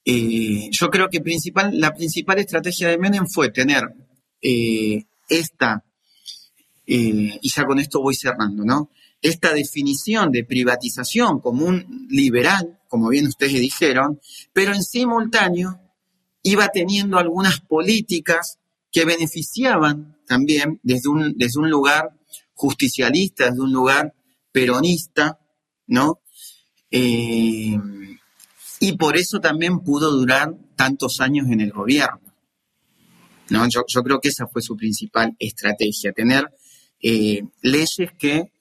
eh, yo creo que principal, la principal estrategia de Menem fue tener eh, esta, eh, y ya con esto voy cerrando, ¿no? Esta definición de privatización como un liberal, como bien ustedes dijeron, pero en simultáneo iba teniendo algunas políticas que beneficiaban también desde un, desde un lugar justicialista, desde un lugar peronista, ¿no? Eh, y por eso también pudo durar tantos años en el gobierno. ¿no? Yo, creo que esa fue su principal estrategia, tener eh, leyes que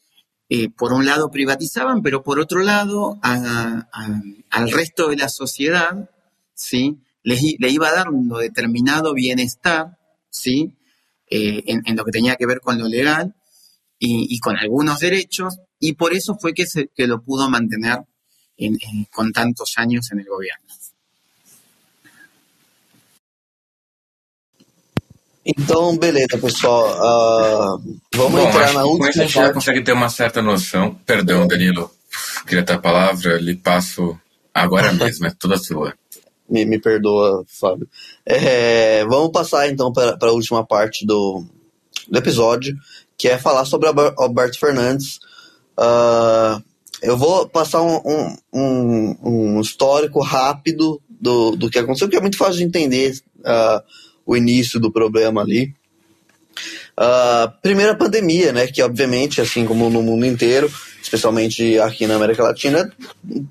eh, por un lado privatizaban, pero por otro lado al resto de la sociedad ¿sí? le, iba dando determinado bienestar ¿sí? en, en, lo que tenía que ver con lo legal y, con algunos derechos, y por eso fue que, se, que lo pudo mantener con tantos años en el gobierno. Então, beleza, pessoal. Uh, vamos Bom, entrar na última. Com isso a gente consegue ter uma certa noção. Perdão, Danilo, queria ter a palavra, lhe passo agora mesmo, é toda sua. Me, me perdoa, Fábio. É, vamos passar então para a última parte do, do episódio, que é falar sobre Alberto Fernandes. Uh, eu vou passar um, um, um, um, histórico rápido do, do que aconteceu, que é muito fácil de entender uh, o início do problema ali. Uh, primeira pandemia, né, que obviamente, assim como no mundo inteiro, especialmente aqui na América Latina,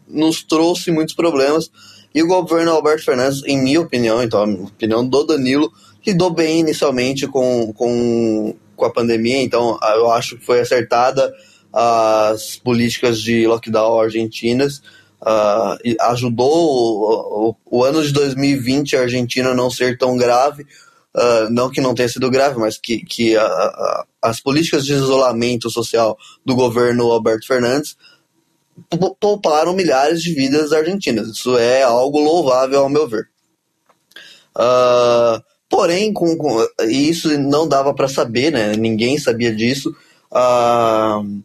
nos trouxe muitos problemas. E o governo Alberto Fernandes, em minha opinião, então, a opinião do Danilo, lidou bem inicialmente com, com com a pandemia, então eu acho que foi acertada as políticas de lockdown argentinas. Uh, ajudou o, o, o, ano de 2020 a Argentina não ser tão grave, uh, não que não tenha sido grave, mas que, que a, a, as políticas de isolamento social do governo Alberto Fernandes pouparam milhares de vidas argentinas. Isso é algo louvável, ao meu ver. Uh, porém, com, com, isso não dava para saber, né? ninguém sabia disso. Uh,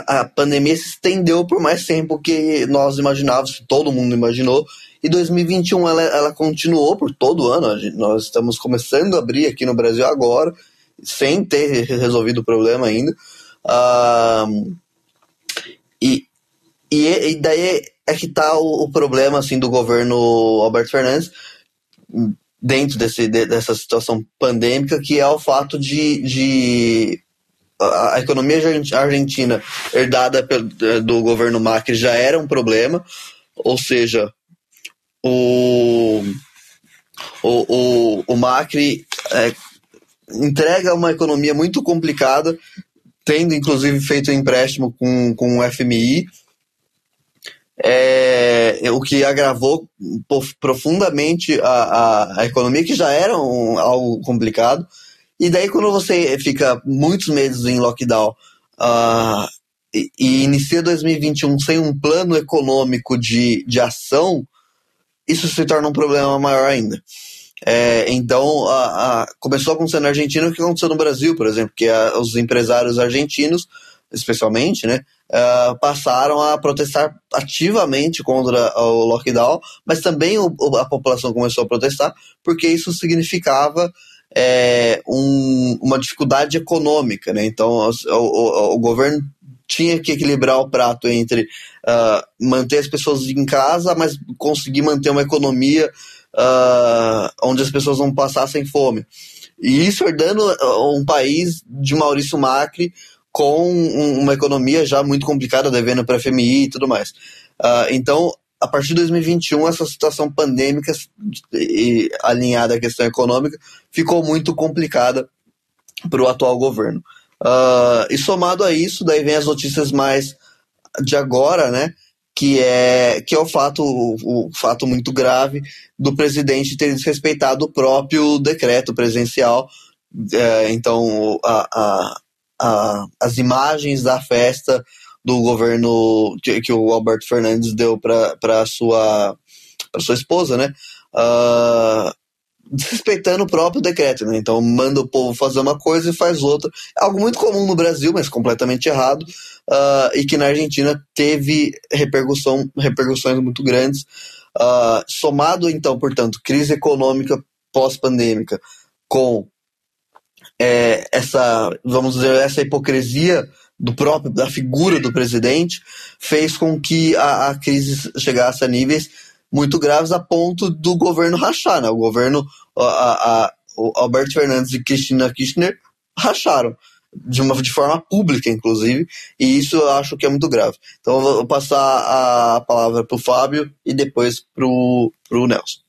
a, pandemia se estendeu por mais tempo que nós imaginávamos, que todo mundo imaginou. E 2021 ela, ela continuou por todo ano. Nós estamos começando a abrir aqui no Brasil agora, sem ter resolvido o problema ainda. Uh, e, e, e, daí é que está o, o, problema assim, do governo Alberto Fernandes dentro desse, de, dessa situação pandêmica, que é o fato de, de a, economia argentina herdada do governo Macri já era um problema, ou seja, o, o, o, o Macri é, entrega uma economia muito complicada, tendo inclusive feito um empréstimo com, com o FMI, é, o que agravou profundamente a, a, a, economia, que já era um, algo complicado. E daí, quando você fica muitos meses em lockdown uh, e, e, inicia 2021 sem um plano econômico de, de ação, isso se torna um problema maior ainda. É, então, a, a, começou a acontecer na Argentina o que aconteceu no Brasil, por exemplo, que a, os empresários argentinos, especialmente, né, uh, passaram a protestar ativamente contra o lockdown, mas também o, a população começou a protestar porque isso significava é, um, uma dificuldade econômica. Né? Então, o, o, o, governo tinha que equilibrar o prato entre uh, manter as pessoas em casa, mas conseguir manter uma economia uh, onde as pessoas não passassem fome. E isso herdando um país de Maurício Macri com uma economia já muito complicada, devendo para a FMI e tudo mais. Uh, então, a partir de 2021, essa situação pandêmica e alinhada à questão econômica ficou muito complicada para o atual governo. Uh, e somado a isso, daí vem as notícias mais de agora, né? Que é, que é o fato, o, o fato muito grave do presidente ter desrespeitado o próprio decreto presidencial. Uh, então, a, a, a, as imagens da festa do governo que, que o Alberto Fernandes deu para sua sua esposa, né? Uh, desrespeitando o próprio decreto, né? Então manda o povo fazer uma coisa e faz outra. É algo muito comum no Brasil, mas completamente errado, uh, e que na Argentina teve repercussão, repercussões muito grandes. Uh, somado, então, portanto, crise econômica pós-pandêmica com é, essa, vamos dizer, essa hipocrisia do próprio, da figura do presidente, fez com que a, a crise chegasse a níveis muito graves a ponto do governo rachar, né? O governo, a, a, o Alberto Fernandes e Cristina Kirchner racharam de uma de forma pública, inclusive, e isso eu acho que é muito grave. Então eu vou passar a palavra para o Fábio e depois para o Nelson.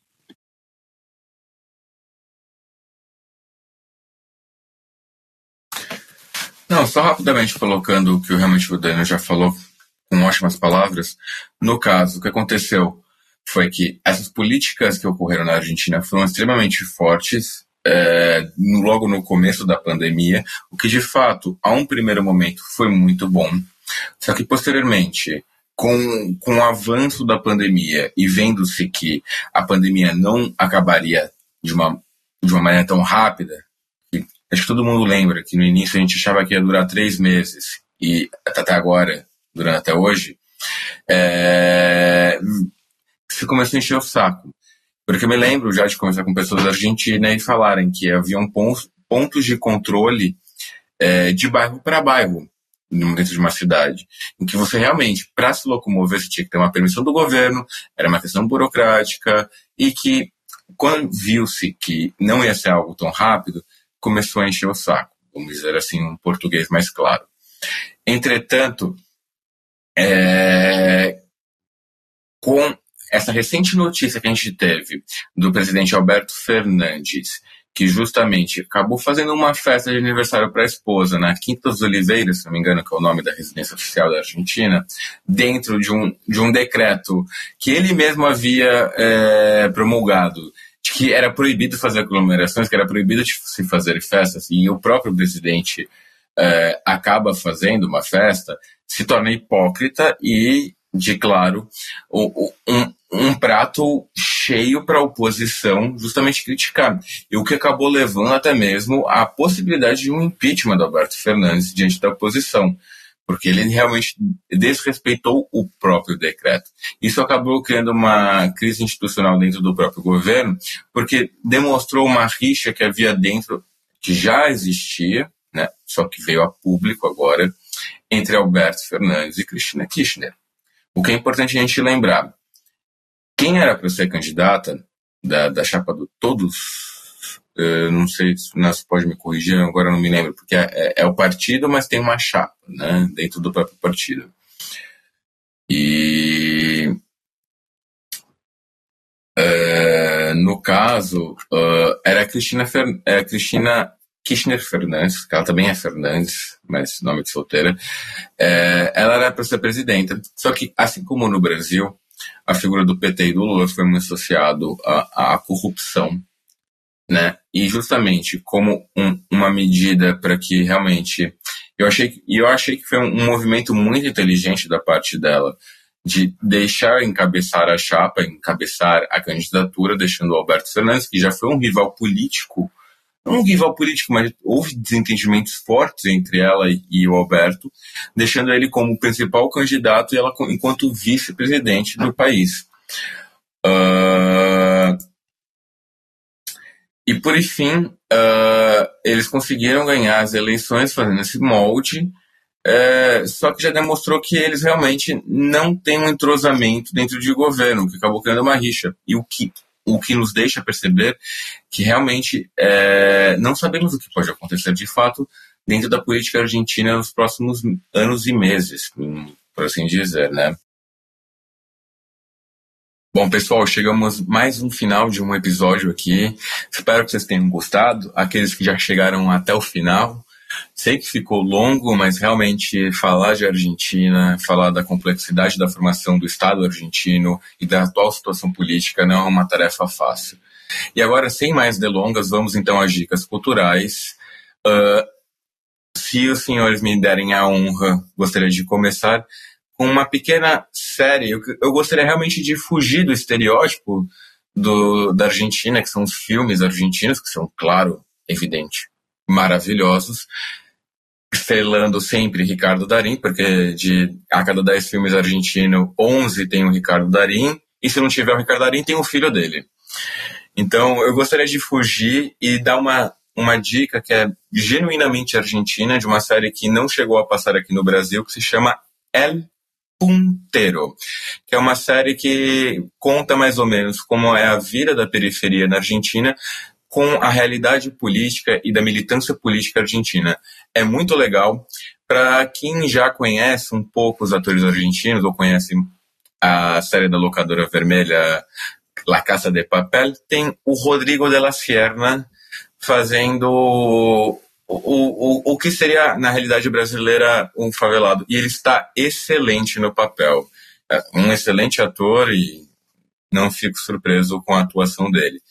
Não, só rapidamente colocando o que realmente o Daniel já falou com ótimas palavras. No caso, o que aconteceu foi que essas políticas que ocorreram na Argentina foram extremamente fortes é, logo no começo da pandemia, o que de fato, a um primeiro momento, foi muito bom. Só que posteriormente, com, com o avanço da pandemia e vendo-se que a pandemia não acabaria de uma, de uma maneira tão rápida, Acho que todo mundo lembra que no início a gente achava que ia durar três meses e até agora, durando até hoje, é... você começou a encher o saco. Porque eu me lembro já de conversar com pessoas da Argentina e falarem que haviam pontos de controle é, de bairro para bairro dentro de uma cidade, em que você realmente, para se locomover, você tinha que ter uma permissão do governo, era uma questão burocrática, e que quando viu-se que não ia ser algo tão rápido, começou a encher o saco, vamos dizer assim, um português mais claro. Entretanto, é, com essa recente notícia que a gente teve do presidente Alberto Fernandes que justamente acabou fazendo uma festa de aniversário para a esposa na Quinta dos Oliveiras, se não me engano, que é o nome da residência oficial da Argentina, dentro de um, de um decreto que ele mesmo havia é, promulgado, de que era proibido fazer aglomerações, que era proibido se fazer festas, e o próprio presidente é, acaba fazendo uma festa, se torna hipócrita e, de claro, um, um prato cheio para a oposição justamente criticar. E o que acabou levando até mesmo à possibilidade de um impeachment do Alberto Fernandes diante da oposição, porque ele realmente desrespeitou o próprio decreto. Isso acabou criando uma crise institucional dentro do próprio governo, porque demonstrou uma rixa que havia dentro, que já existia, né, só que veio a público agora, entre Alberto Fernandes e Cristina Kirchner. O que é importante a gente lembrar, quem era para ser candidata da, da chapa do Todos, uh, não sei se você pode me corrigir, agora não me lembro, porque é, é, é, o partido, mas tem uma chapa né, dentro do próprio partido. E uh, no caso, uh, era a Cristina, Fer, é, Cristina Kirchner Fernandes, que ela também é Fernandes, mas nome de solteira, ela era para ser presidenta. Só que, assim como no Brasil, a figura do PT e do Lula foi muito associado à, à corrupção, né? E justamente como um, uma medida para que realmente eu achei eu achei que foi um, movimento muito inteligente da parte dela de deixar encabeçar a chapa, encabeçar a candidatura, deixando o Alberto Fernandes, que já foi um rival político um rival político, mas houve desentendimentos fortes entre ela e o Alberto, deixando ele como principal candidato e ela enquanto vice-presidente do país. Uh, e por fim, uh, eles conseguiram ganhar as eleições fazendo esse molde, uh, só que já demonstrou que eles realmente não têm um entrosamento dentro de governo, que acabou criando uma rixa. E o que o que nos deixa perceber que realmente é, não sabemos o que pode acontecer de fato dentro da política argentina nos próximos anos e meses, por assim dizer, né? Bom, pessoal, chegamos mais um final de um episódio aqui. Espero que vocês tenham gostado. Aqueles que já chegaram até o final, Sei que ficou longo, mas realmente falar de Argentina, falar da complexidade da formação do Estado argentino e da atual situação política não é uma tarefa fácil. E agora, sem mais delongas, vamos então às dicas culturais. Uh, se os senhores me derem a honra, gostaria de começar com uma pequena série. Eu, eu gostaria realmente de fugir do estereótipo do, da Argentina, que são os filmes argentinos, que são, claro, evidente, maravilhosos, estrelando sempre Ricardo Darim, porque de a cada 10 filmes argentinos, 11 tem o Ricardo Darim, e se não tiver o Ricardo Darim, tem o filho dele. Então, eu gostaria de fugir e dar uma, uma dica que é genuinamente argentina, de uma série que não chegou a passar aqui no Brasil, que se chama El Puntero, que é uma série que conta mais ou menos como é a vida da periferia na Argentina, com a realidade política e da militância política argentina. É muito legal. Para quem já conhece um pouco os atores argentinos ou conhece a série da locadora vermelha La Casa de Papel, tem o Rodrigo de la Sierra fazendo o, o, o, que seria, na realidade brasileira, um favelado. E ele está excelente no papel. É um excelente ator e não fico surpreso com a atuação dele.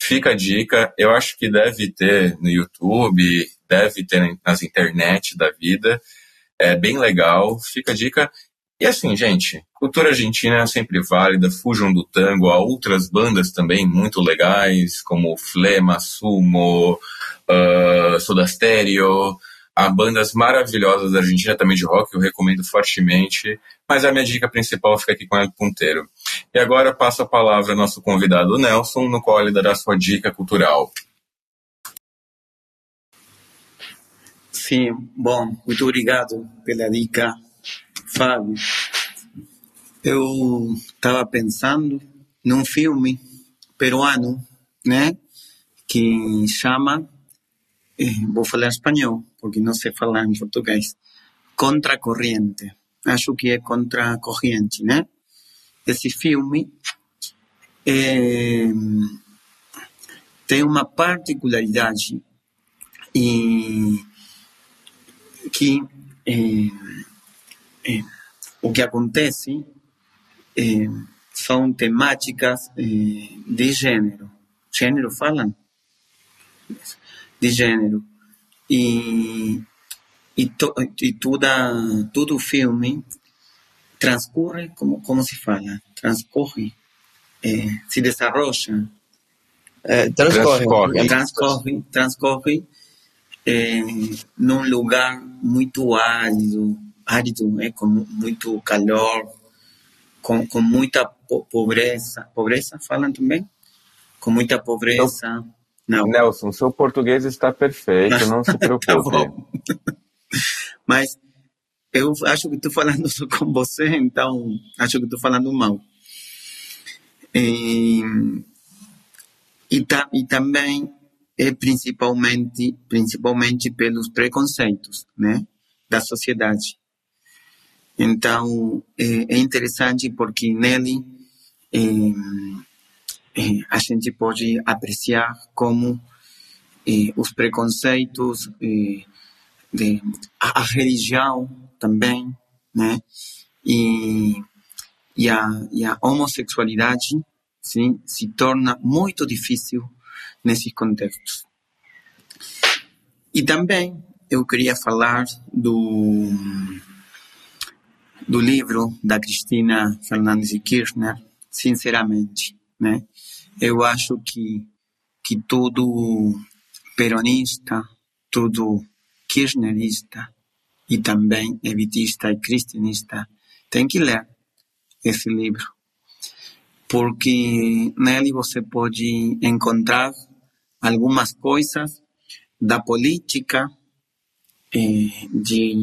Fica a dica, eu acho que deve ter no YouTube, deve ter nas internet da vida. É bem legal, fica a dica. E assim, gente, cultura argentina é sempre válida, fujam do tango, há outras bandas também muito legais, como Flema, Sumo, uh, há bandas maravilhosas da Argentina também de rock, eu recomendo fortemente, mas a minha dica principal fica aqui com o Ponteiro. E agora passo a palavra ao nosso convidado Nelson, no qual ele dará sua dica cultural. Sim, bom, muito obrigado pela dica, Fábio. Eu estava pensando num filme peruano, né, que chama eh, vou falar espanhol, porque não sei falar em português. Contracorrente. Acho que é contracorrente, né? Esse filme é, tem uma particularidade e que é, é, o que acontece é, são temáticas de gênero. Gênero falam? De gênero. E, e, to, e toda, todo o filme transcorre, como, como se fala? Transcorre, se desarrolla é, transcorre. Transcorre, transcorre, transcorre é, num lugar muito árido, árido, é, com muito calor, com, com muita po pobreza. Pobreza falam também? Com muita pobreza. Não. Nelson, seu português está perfeito, não se (laughs) preocupe. tá (laughs) Mas eu acho que estou falando só com você, então acho que estou falando mal. E, e, ta, e também é principalmente principalmente pelos preconceitos, né, da sociedade. Então é, é interessante porque nele é, é, a gente pode apreciar como é, os preconceitos, é, de, a, a, religião também, né, e, e, a, e a homossexualidade sim, se torna muito difícil nesses contextos. E também eu queria falar do, do livro da Cristina Fernandes de Kirchner, sinceramente, né? Eu acho que, que todo peronista, todo kirchnerista e também evitista e cristianista tem que ler esse livro porque nele você pode encontrar algumas coisas da política eh, de,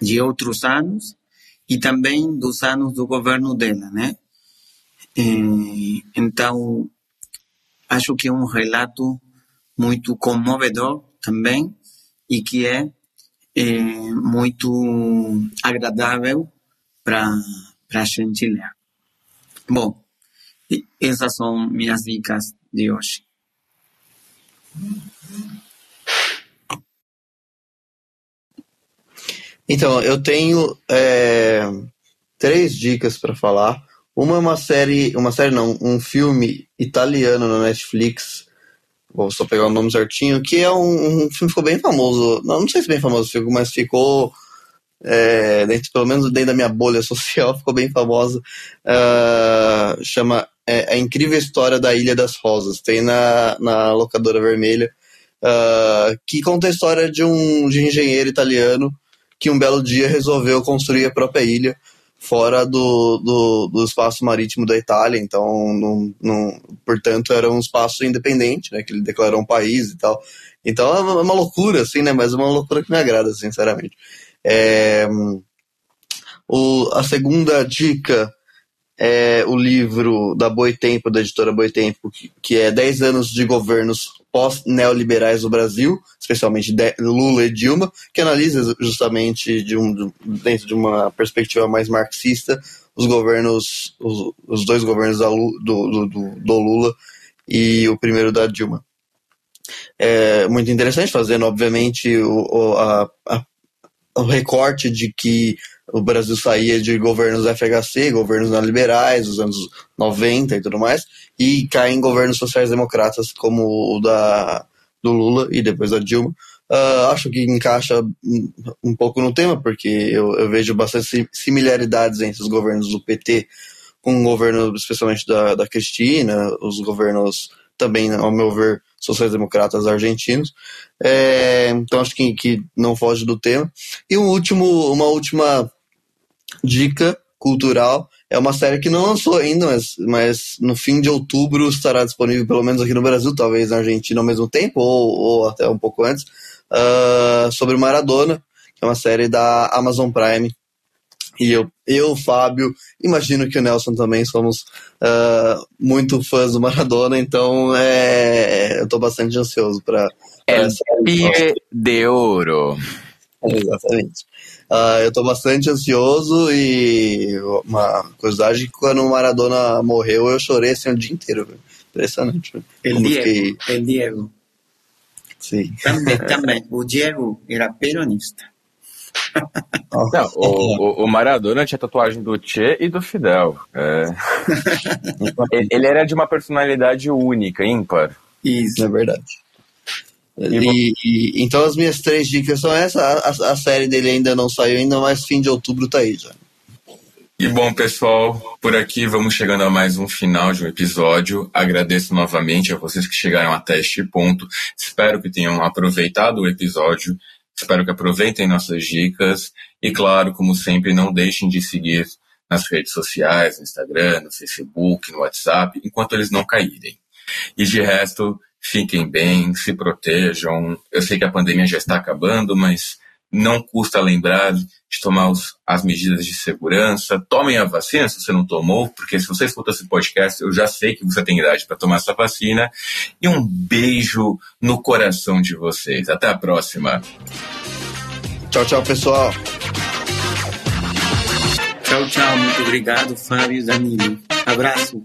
de outros anos e também dos anos do governo dela, né? Eh, então, acho que é um relato muito comovedor também e que é, é muito agradável para a gente ler. Bom, essas são minhas dicas de hoje. Então, eu tenho é, três dicas para falar. Uma é uma série, uma série não, um filme italiano na Netflix. Vou só pegar o nome certinho, que é um, um filme que ficou bem famoso. Não, não sei se bem famoso, mas ficou é, dentro, pelo menos dentro da minha bolha (laughs) social, ficou bem famosa. Uh, chama é, A Incrível História da Ilha das Rosas. Tem na, na locadora vermelha. Uh, que conta a história de um de engenheiro italiano que um belo dia resolveu construir a própria ilha fora do, do, do espaço marítimo da Itália, então, portanto, era um espaço independente, né, que ele declarou um país e tal. Então é uma, é uma loucura, assim, né, mas é uma loucura que me agrada, sinceramente. É, o, a segunda dica é o livro da Boitempo, da editora Boitempo, que, que é 10 anos de governos pós-neoliberais no Brasil, especialmente Lula e Dilma, que analisa justamente de um, dentro de uma perspectiva mais marxista os governos, os, os dois governos do, do, do, do Lula e o primeiro da Dilma. É muito interessante, fazendo, obviamente, o, a, a o recorte de que o Brasil saía de governos FHC, governos neoliberais, dos anos 90 e tudo mais, e cai em governos sociais-democratas como o da, do Lula e depois da Dilma. Uh, acho que encaixa um pouco no tema, porque eu, eu, vejo bastante similaridades entre os governos do PT com o governo, especialmente da, da Cristina, os governos também, ao meu ver, sociais-democratas argentinos. É, então acho que, que não foge do tema. E um último, uma última dica cultural é uma série que não lançou ainda, mas, mas no fim de outubro estará disponível, pelo menos aqui no Brasil, talvez na Argentina ao mesmo tempo, ou, ou até um pouco antes, uh, sobre Maradona, que é uma série da Amazon Prime, e eu, eu, Fábio, imagino que o Nelson também somos uh, muito fãs do Maradona, então é, eu estou bastante ansioso para. É Pie de Ouro. É, exatamente. Uh, eu estou bastante ansioso e uma curiosidade que quando o Maradona morreu eu chorei assim o dia inteiro. Impressionante. El Como Diego, fiquei- el Diego. Sim. Também, (laughs) também. O Diego era peronista. Não, o, o- o Maradona tinha tatuagem do Che e do Fidel. É. (laughs) ele, ele era de uma personalidade única, ímpar. Isso. É verdade. E, e- então as minhas três dicas são essas. A, a- a série dele ainda não saiu ainda, mas fim de outubro tá aí já. E bom, pessoal, por aqui vamos chegando a mais um final de um episódio. Agradeço novamente a vocês que chegaram até este ponto. Espero que tenham aproveitado o episódio. Espero que aproveitem nossas dicas. E claro, como sempre, não deixem de seguir nas redes sociais, no Instagram, no Facebook, no WhatsApp, enquanto eles não caírem. E de resto, fiquem bem, se protejam. Eu sei que a pandemia já está acabando, mas não custa lembrar de tomar os- as medidas de segurança. Tomem a vacina se você não tomou, porque se você escuta esse podcast, eu já sei que você tem idade para tomar essa vacina. E um beijo no coração de vocês. Até a próxima. Tchau, tchau, pessoal. Tchau, tchau. Muito obrigado, Fábio e Danilo. Abraço.